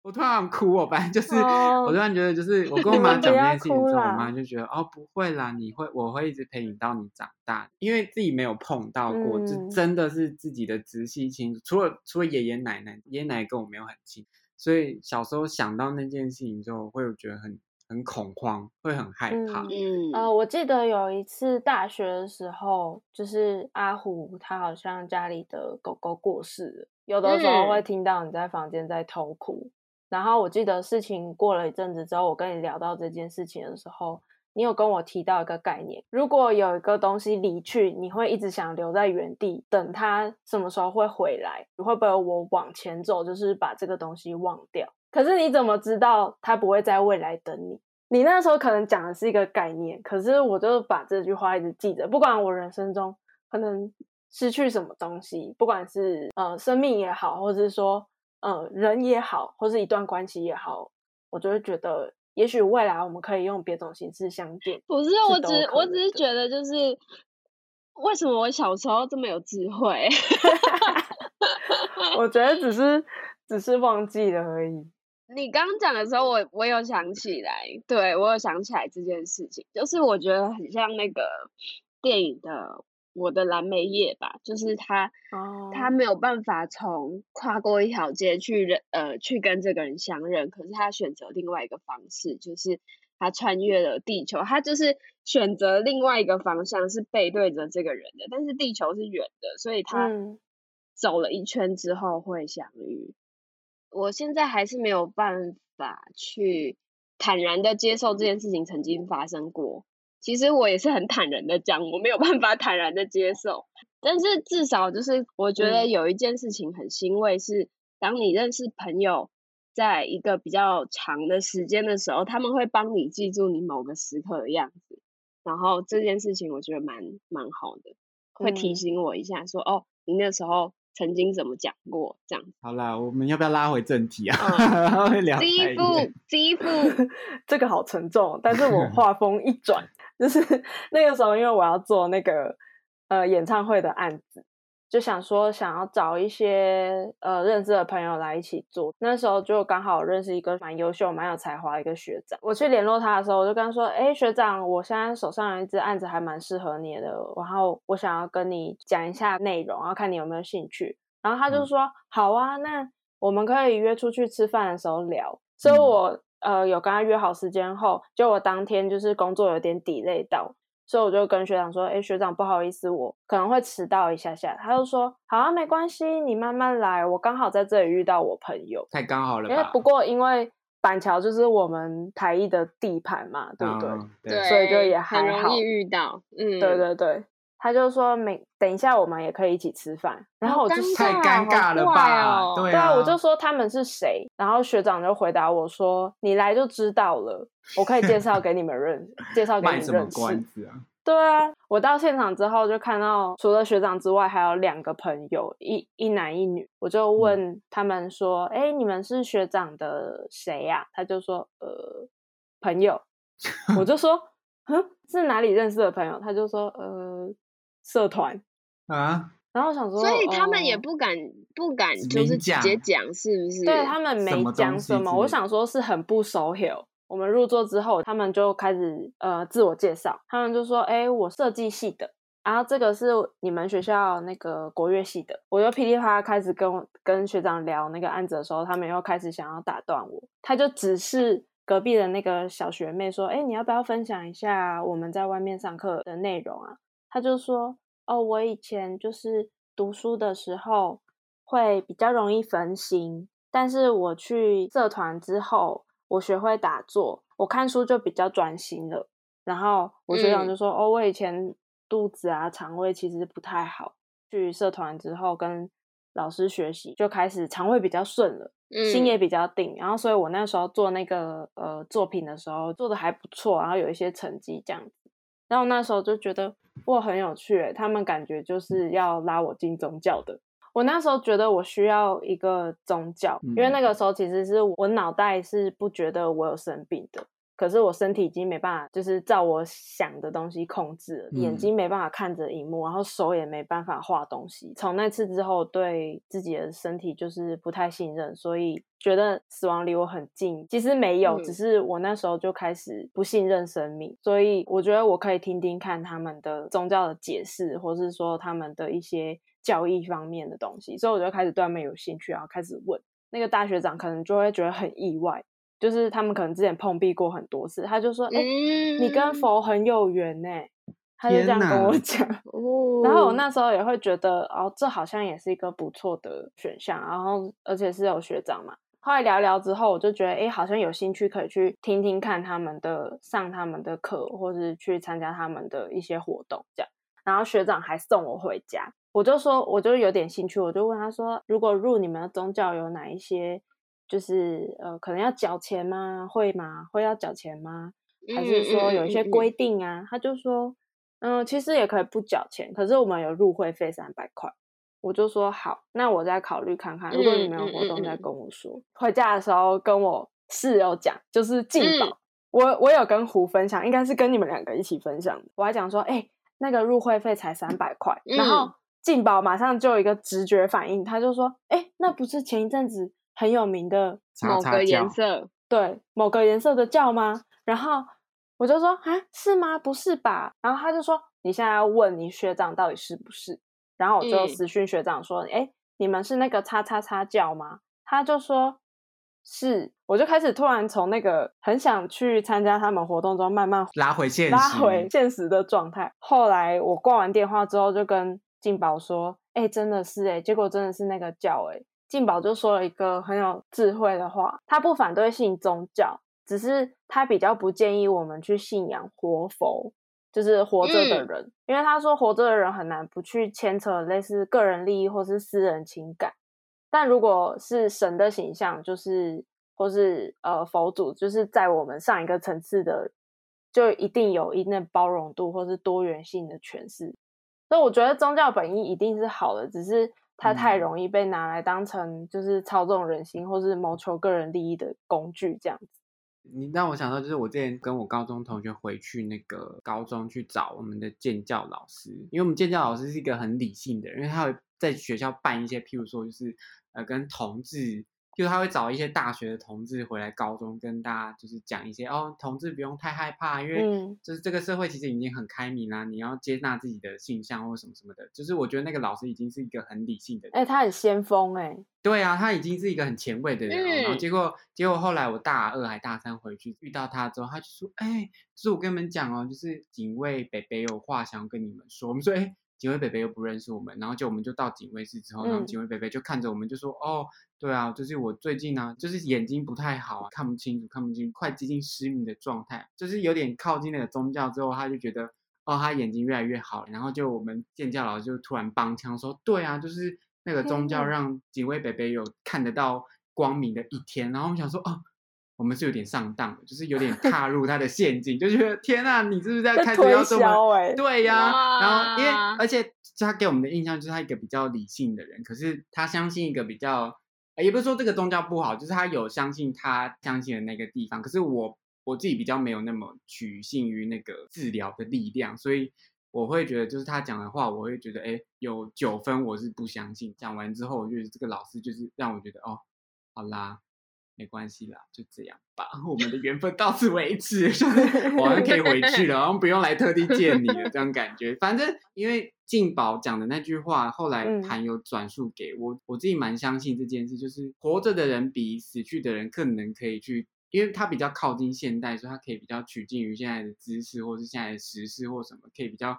Speaker 1: 我突然想哭我，反正就是、
Speaker 3: 哦
Speaker 1: 我突然觉得，就是我 跟我
Speaker 3: 你
Speaker 1: 妈讲这件事情之后，我妈就觉得哦不会啦，你会，我会一直陪你到你长大，因为自己没有碰到过，就
Speaker 3: 嗯
Speaker 1: 真的是自己的直系亲属，除了除了爷爷奶奶，爷爷奶奶跟我没有很亲，所以小时候想到那件事情之后，会觉得很很恐慌，会很害怕。
Speaker 3: 嗯
Speaker 2: 嗯
Speaker 3: 呃，我记得有一次大学的时候，就是阿虎他好像家里的狗狗过世了，有的时候会
Speaker 2: 嗯
Speaker 3: 听到你在房间在偷哭。然后我记得事情过了一阵子之后，我跟你聊到这件事情的时候，你有跟我提到一个概念：如果有一个东西离去，你会一直想留在原地，等它什么时候会回来？你会不会我往前走，就是把这个东西忘掉？可是你怎么知道它不会在未来等你？你那时候可能讲的是一个概念，可是我就把这句话一直记着，不管我人生中可能失去什么东西，不管是呃生命也好，或者是说呃人也好，或是一段关系也好，我就会觉得，也许未来我们可以用别种形式相见。
Speaker 2: 不是，我只我只是觉得就是。为什么我小时候这么有智慧？
Speaker 3: 我觉得只是只是忘记了而已。
Speaker 2: 你刚刚讲的时候，我我有想起来，对我有想起来这件事情，就是我觉得很像那个电影的《我的蓝莓叶》吧，就是他
Speaker 3: 哦
Speaker 2: 他没有办法从跨过一条街去认呃去跟这个人相认，可是他选择另外一个方式，就是他穿越了地球，他就是选择另外一个方向是背对着这个人的，但是地球是圆的，所以他
Speaker 3: 嗯
Speaker 2: 走了一圈之后会相遇。我现在还是没有办法去坦然的接受这件事情曾经发生过。其实我也是很坦然的讲，我没有办法坦然的接受。但是至少就是我觉得
Speaker 3: 嗯
Speaker 2: 有一件事情很欣慰是，当你认识朋友，在一个比较长的时间的时候，他们会帮你记住你某个时刻的样子。然后这件事情我觉得蛮蛮好的，会提
Speaker 3: 嗯
Speaker 2: 醒我一下说，哦，你那时候曾经怎么讲过这样。
Speaker 1: 好啦，我们要不要拉回正题啊？
Speaker 2: 嗯
Speaker 1: 会聊太
Speaker 2: 肌
Speaker 1: 远
Speaker 2: 肤，肌肤，
Speaker 3: 这个好沉重，但是我话锋一转，就是那个时候，因为我要做那个呃演唱会的案子，就想说想要找一些呃认识的朋友来一起做。那时候就刚好认识一个蛮优秀、蛮有才华的一个学长。我去联络他的时候，我就跟他说：“哎，学长，我现在手上有一支案子还蛮适合你的，然后我想要跟你讲一下内容，然后看你有没有兴趣。”然后他就
Speaker 1: 嗯
Speaker 3: 说：“好啊，那我们可以约出去吃饭的时候聊。”所以
Speaker 1: 嗯
Speaker 3: 我呃有跟他约好时间后，就我当天就是工作有点 delay 到，所以我就跟学长说：“哎，学长，不好意思，我可能会迟到一下下。”他就说：“好啊，没关系，你慢慢来，我刚好在这里遇到我朋友。
Speaker 1: 太刚好了吧？
Speaker 3: 因为不过因为板桥就是我们台艺的地盘嘛，对不对？
Speaker 1: 嗯
Speaker 2: 对，
Speaker 3: 所以就也
Speaker 2: 很
Speaker 3: 还好
Speaker 2: 容易遇到，嗯，
Speaker 3: 对对对。”他就说没，等一下我们也可以一起吃饭，然后我就
Speaker 1: 太
Speaker 2: 尬
Speaker 1: 尴尬了吧？
Speaker 2: 哦
Speaker 1: 对
Speaker 3: 对啊，我就说他们是谁，然后学长就回答我说：“你来就知道了，我可以介绍给你们认，介绍给
Speaker 1: 卖什么
Speaker 3: 你认识。
Speaker 1: 关子啊？”
Speaker 3: 对啊，我到现场之后就看到除了学长之外，还有两个朋友，一一男一女。我就问他们说：“哎、你们是学长的谁呀、他就说：“呃，朋友。”我就说：“ 嗯，是哪里认识的朋友？”他就说：“呃，社团。
Speaker 1: 啊，”
Speaker 3: 然后我想说，
Speaker 2: 所以他们也
Speaker 3: 哦
Speaker 2: 不敢不敢就是直
Speaker 1: 讲
Speaker 2: 接讲，是不是？
Speaker 3: 对他们没讲什么，我想说是很不熟 hiểu。我们入座之后，他们就开始呃自我介绍，他们就说：“哎，我设计系的，然后这个是你们学校那个国乐系的。”我就噼里啪啦开始跟我跟学长聊那个案子的时候，他们又开始想要打断我，他就只是隔壁的那个小学妹说：“哎，你要不要分享一下我们在外面上课的内容啊？”他就说：“哦，我以前就是读书的时候会比较容易分心，但是我去社团之后，我学会打坐，我看书就比较专心了。然后我学长
Speaker 2: 嗯
Speaker 3: 就说：“哦，我以前肚子啊、肠胃其实不太好，去社团之后跟老师学习，就开始肠胃比较顺了。”心也
Speaker 2: 嗯
Speaker 3: 比较定，然后所以我那时候做那个呃作品的时候做的还不错，然后有一些成绩这样子。然后那时候就觉得哇很有趣欸，他们感觉就是要拉我进宗教的。我那时候觉得我需要一个宗教，因为那个时候其实是我脑袋是不觉得我有生病的，可是我身体已经没办法，就是照我想的东西控制了，眼
Speaker 1: 嗯
Speaker 3: 睛没办法看着荧幕，然后手也没办法画东西。从那次之后，对自己的身体就是不太信任，所以觉得死亡离我很近。其实没有，
Speaker 2: 嗯
Speaker 3: 只是我那时候就开始不信任生命，所以我觉得我可以听听看他们的宗教的解释，或是说他们的一些教义方面的东西，所以我就开始对他们有兴趣，然后开始问。那个大学长可能就会觉得很意外，就是他们可能之前碰壁过很多次，他就说：“哎、你跟
Speaker 2: 嗯
Speaker 3: 佛很有缘呢、他就这样跟我
Speaker 1: 哪
Speaker 3: 讲。
Speaker 2: 哦，
Speaker 3: 然后我那时候也会觉得，哦，这好像也是一个不错的选项，然后而且是有学长嘛。后来聊聊之后，我就觉得，哎，好像有兴趣可以去听听看他们的上他们的课，或是去参加他们的一些活动这样。然后学长还送我回家，我就说我就有点兴趣，我就问他说，如果入你们的宗教有哪一些，就是呃可能要缴钱吗？会吗？会要缴钱吗？还是说有一些规定啊？他就说嗯，其实也可以不缴钱，可是我们有入会费三百块。我就说好，那我再考虑看看。如果你没有活动，再跟我说。回家的时候跟我室友讲，就是进宝，我我有跟胡分享，应该是跟你们两个一起分享的。我还讲说，哎，那个入会费才三百块，然后进宝马上就有一个直觉反应，他就说，哎，那不是前一阵子很有名的
Speaker 2: 某个颜色，
Speaker 3: 对，某个颜色的叫吗？然后我就说，啊，是吗？不是吧？然后他就说，你现在要问你学长到底是不是？然后我就私讯学长说：“哎，你们是那个叉叉叉教吗？”他就说：“是。”我就开始突然从那个很想去参加他们活动中，慢慢
Speaker 1: 拉回现实，
Speaker 3: 拉回现实的状态。后来我挂完电话之后，就跟静宝说：“哎，真的是哎。”结果真的是那个叫哎。静宝就说了一个很有智慧的话：“他不反对信宗教，只是他比较不建议我们去信仰活佛。”就是活着的人，因为他说活着的人很难不去牵扯类似个人利益或是私人情感，但如果是神的形象，就是或是呃佛祖，就是在我们上一个层次的，就一定有一定的包容度或是多元性的诠释。所以我觉得宗教本意一定是好的，只是它太容易被拿来当成就是操纵人心或是谋求个人利益的工具这样子。
Speaker 1: 你让我想到，就是我之前跟我高中同学回去那个高中去找我们的建教老师，因为我们建教老师是一个很理性的人，因为他会在学校办一些，譬如说就是呃跟同志。就他会找一些大学的同志回来高中跟大家就是讲一些哦，同志不用太害怕，因为就是这个社会其实已经很开明啦，你要接纳自己的性向或什么什么的。就是我觉得那个老师已经是一个很理性的人，
Speaker 3: 哎，他很先锋哎。
Speaker 1: 对啊，他已经是一个很前卫的人。然后结果结果后来我大二还大三回去遇到他之后，他就说：“哎，就是我跟你们讲哦，就是警卫北北有话想要跟你们说。”我们说：“哎。”警卫北北又不认识我们，然后就我们就到警卫室之后，然后警卫北北就看着我们就说：“哦，对啊，就是我最近呢，就是眼睛不太好，啊看不清楚，看不清，快接近失明的状态，就是有点靠近那个宗教之后，他就觉得哦，他眼睛越来越好。然后就我们建教老师就突然帮腔说：对啊，就是那个宗教 让警卫北北有看得到光明的一天。然后我们想说：哦。”我们是有点上当，就是有点踏入他的陷阱，就觉得天呐，你是不是在开始要这么？对呀，然后因为而且他给我们的印象就是他一个比较理性的人，可是他相信一个比较，也不是说这个宗教不好，就是他有相信他相信的那个地方。可是我我自己比较没有那么取信于那个治疗的力量，所以我会觉得就是他讲的话，我会觉得哎，有九分我是不相信。讲完之后，我觉得这个老师就是让我觉得哦，好啦。没关系啦，就这样吧。我们的缘分到此为止，我们可以回去了，然后不用来特地见你了。这样感觉，反正因为静宝讲的那句话，后来谭有转述给我，我自己蛮相信这件事，就是活着的人比死去的人更能可以去，因为他比较靠近现代，所以他可以比较取近于现在的知识，或是现在的时事或什么，可以比较。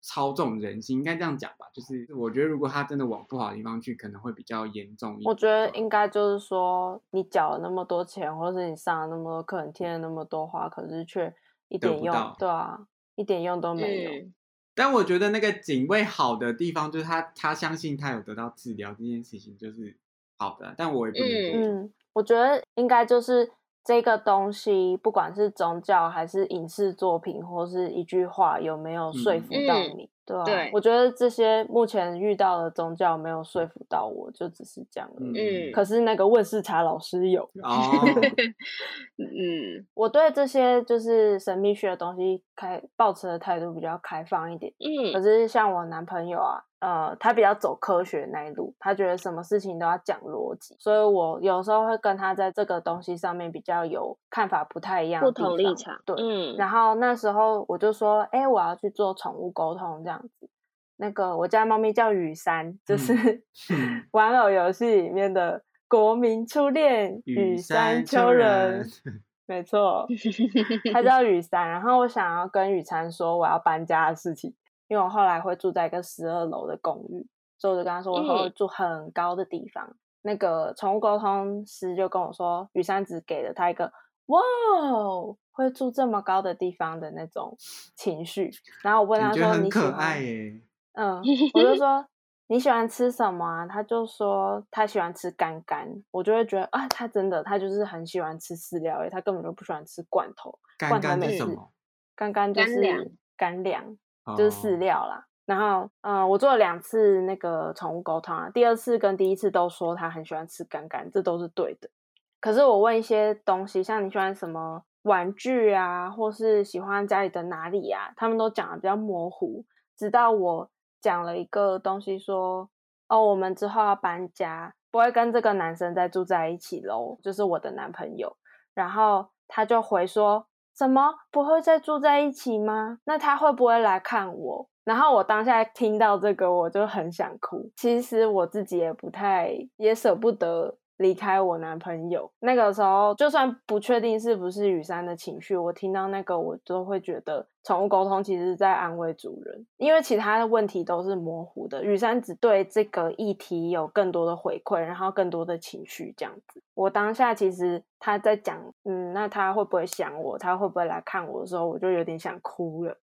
Speaker 1: 操纵人心，应该这样讲吧？就是我觉得，如果他真的往不好的地方去，可能会比较严重。
Speaker 3: 我觉得应该就是说，你缴了那么多钱，或者是你上了那么多课，你听了那么多话，可是却一点用，对啊，一点用都没有。
Speaker 1: 但我觉得那个警卫好的地方，就是他他相信他有得到治疗这件事情，就是好的。但我也不能。
Speaker 3: 嗯，我觉得应该就是。这个东西，不管是宗教还是影视作品，或是一句话，有没有说服到你？对，我觉得这些目前遇到的宗教没有说服到我，就只是这样。嗯，可是那个问世茶老师有。
Speaker 1: 哦。
Speaker 3: 嗯，我对这些就是神秘学的东西开抱持的态度比较开放一点。嗯，可是像我男朋友啊。呃，他比较走科学那一路，他觉得什么事情都要讲逻辑，所以我有时候会跟他在这个东西上面比较有看法不太一样，
Speaker 2: 不同立场。
Speaker 3: 对，嗯。然后那时候我就说，哎，我要去做宠物沟通这样子。那个我家猫咪叫雨山，就是 玩偶游戏里面的国民初恋雨山秋人，没错，他叫雨山。然后我想要跟雨山说我要搬家的事情。因为我后来会住在一个十二楼的公寓，所以我就跟他说我会住很高的地方。那个宠物沟通师就跟我说，雨山只给了他一个哇，会住这么高的地方的那种情绪。然后我问他说：“你
Speaker 1: 可爱耶？”
Speaker 3: 嗯，我就 说你喜欢吃什么啊？他就说他喜欢吃干干，我就会觉得啊，他真的他就是很喜欢吃饲料诶，他根本就不喜欢吃罐头。
Speaker 1: 罐头是什么？
Speaker 3: 干干就是干粮。就是饲
Speaker 1: 哦
Speaker 3: 料啦。然后，嗯、我做了两次那个宠物沟通啊，第二次跟第一次都说他很喜欢吃干干，这都是对的。可是我问一些东西，像你喜欢什么玩具啊，或是喜欢家里的哪里啊，他们都讲的比较模糊。直到我讲了一个东西说，哦，我们之后要搬家，不会跟这个男生再住在一起喽，就是我的男朋友。然后他就回说，什么不会再住在一起吗？那他会不会来看我？然后我当下听到这个，我就很想哭。其实我自己也不太，也舍不得离开我男朋友。那个时候，就算不确定是不是雨山的情绪，我听到那个，我都会觉得宠物沟通其实是在安慰主人，因为其他的问题都是模糊的。雨山只对这个议题有更多的回馈，然后更多的情绪这样子。我当下其实他在讲，嗯，那他会不会想我？他会不会来看我的时候，我就有点想哭了。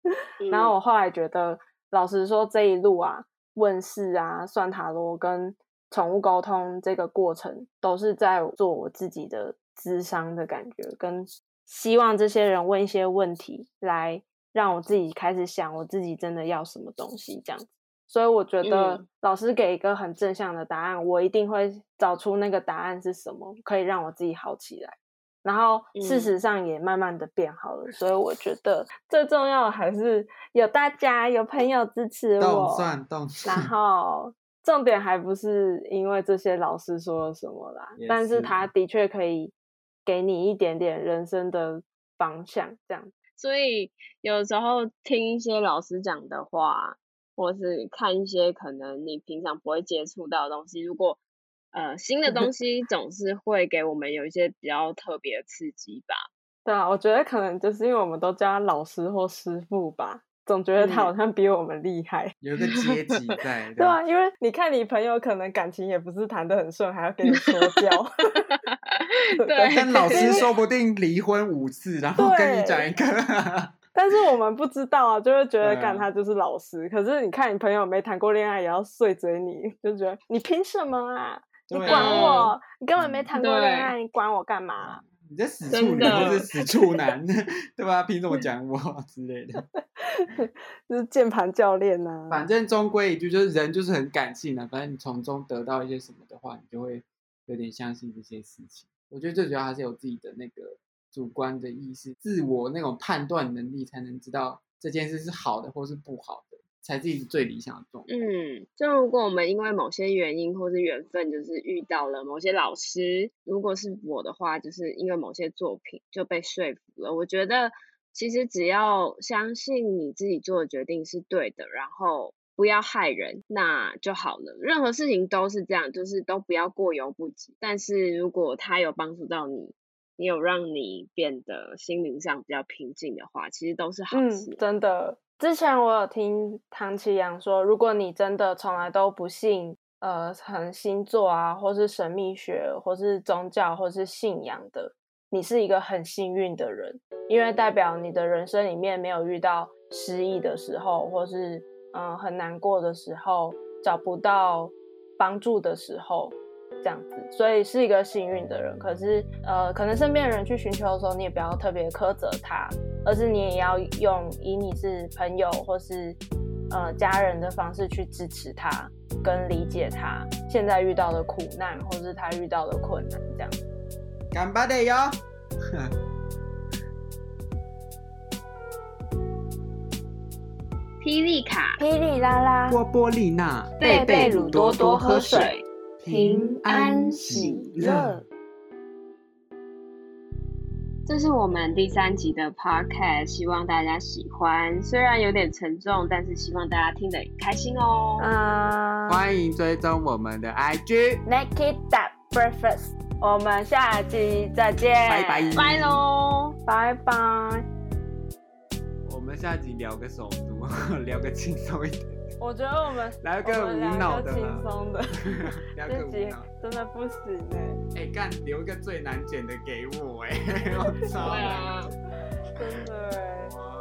Speaker 3: 然后我后来觉得，老实说，这一路啊，问世啊，算塔罗跟宠物沟通这个过程，都是在做我自己的智商的感觉，跟希望这些人问一些问题，来让我自己开始想我自己真的要什么东西这样子。所以我觉得
Speaker 2: 嗯
Speaker 3: 老师给一个很正向的答案，我一定会找出那个答案是什么，可以让我自己好起来。然后事
Speaker 2: 嗯
Speaker 3: 实上也慢慢的变好了，所以我觉得最重要的还是有大家有朋友支持
Speaker 1: 动
Speaker 3: 我，
Speaker 1: 算动
Speaker 3: 然
Speaker 1: 算，
Speaker 3: 后重点还不是因为这些老师说了什么啦
Speaker 1: 也，
Speaker 3: 但
Speaker 1: 是
Speaker 3: 是他的确可以给你一点点人生的方向，这样。
Speaker 2: 所以有时候听一些老师讲的话，或是看一些可能你平常不会接触到的东西，如果呃新的东 西总是会给我们有一些比较特别的刺激吧。
Speaker 3: 对啊，我觉得可能就是因为我们都叫他老师或师傅吧，总觉得他
Speaker 2: 嗯
Speaker 3: 好像比我们厉害。
Speaker 1: 有一个阶级 在，
Speaker 3: 对啊，因为你看你朋友可能感情也不是谈得很顺，还要跟你说 教。
Speaker 2: 对
Speaker 1: 但老师说不定离婚五次，然后跟你讲一个，
Speaker 3: 但是我们不知道啊，就会觉得干他就是老师。可是你看你朋友没谈过恋爱也要碎嘴你，就觉得你凭什么啊？你
Speaker 1: 对
Speaker 3: 管
Speaker 2: 啊
Speaker 3: 我？你根本没谈过恋
Speaker 2: 对
Speaker 3: 爱，你管我干嘛？
Speaker 1: 你这死处女或是死处男，对吧？凭什么讲我 之类的？
Speaker 3: 就是键盘教练呐、
Speaker 1: 反正终归一句，就是人就是很感性的，反正你从中得到一些什么的话，你就会有点相信这些事情。我觉得最主要还是有自己的那个主观的意识、自我那种判断能力，才能知道这件事是好的或是不好的，才是最理想的状态。
Speaker 2: 嗯，就如果我们因为某些原因或是缘分，就是遇到了某些老师，如果是我的话，就是因为某些作品就被说服了。我觉得其实只要相信你自己做的决定是对的，然后不要害人，那就好了。任何事情都是这样，就是都不要过犹不及。但是如果他有帮助到你，你有让你变得心灵上比较平静的话，其实都是好
Speaker 3: 嗯
Speaker 2: 事。，
Speaker 3: 真的。之前我有听唐奇阳说，如果你真的从来都不信，呃，很星座啊，或是神秘学，或是宗教，或是信仰的，你是一个很幸运的人，因为代表你的人生里面没有遇到失意的时候，或是嗯、很难过的时候，找不到帮助的时候，这样子，所以是一个幸运的人。可是，呃，可能身边的人去寻求的时候，你也不要特别苛责他，而是你也要用以你是朋友或是呃家人的方式去支持他，跟理解他现在遇到的苦难，或是他遇到的困难，这样。
Speaker 1: 干巴的哟！
Speaker 2: 霹雳卡，
Speaker 3: 霹雳拉拉，
Speaker 1: 波波丽娜，
Speaker 3: 贝贝鲁多多喝
Speaker 2: 水
Speaker 3: 水，平安喜乐。
Speaker 2: 这是我们第三集的 podcast，希望大家喜欢。虽然有点沉重，但是希望大家听得开心哦。
Speaker 3: 啊、
Speaker 1: 欢迎追踪我们的
Speaker 3: IG，Naked That Breakfast，我们下集再见，
Speaker 1: 拜拜
Speaker 2: 拜喽！
Speaker 3: 拜拜。
Speaker 1: 我们下集聊个首都，聊个轻松一点，
Speaker 3: 我觉得我们
Speaker 1: 来个无脑的轻
Speaker 3: 松的，
Speaker 1: 聊
Speaker 3: 这集
Speaker 1: 个无脑。
Speaker 3: 真的不行哎、
Speaker 1: 哎、干留一个最难剪的给我哎、我操！
Speaker 2: 对啊。
Speaker 3: 真的。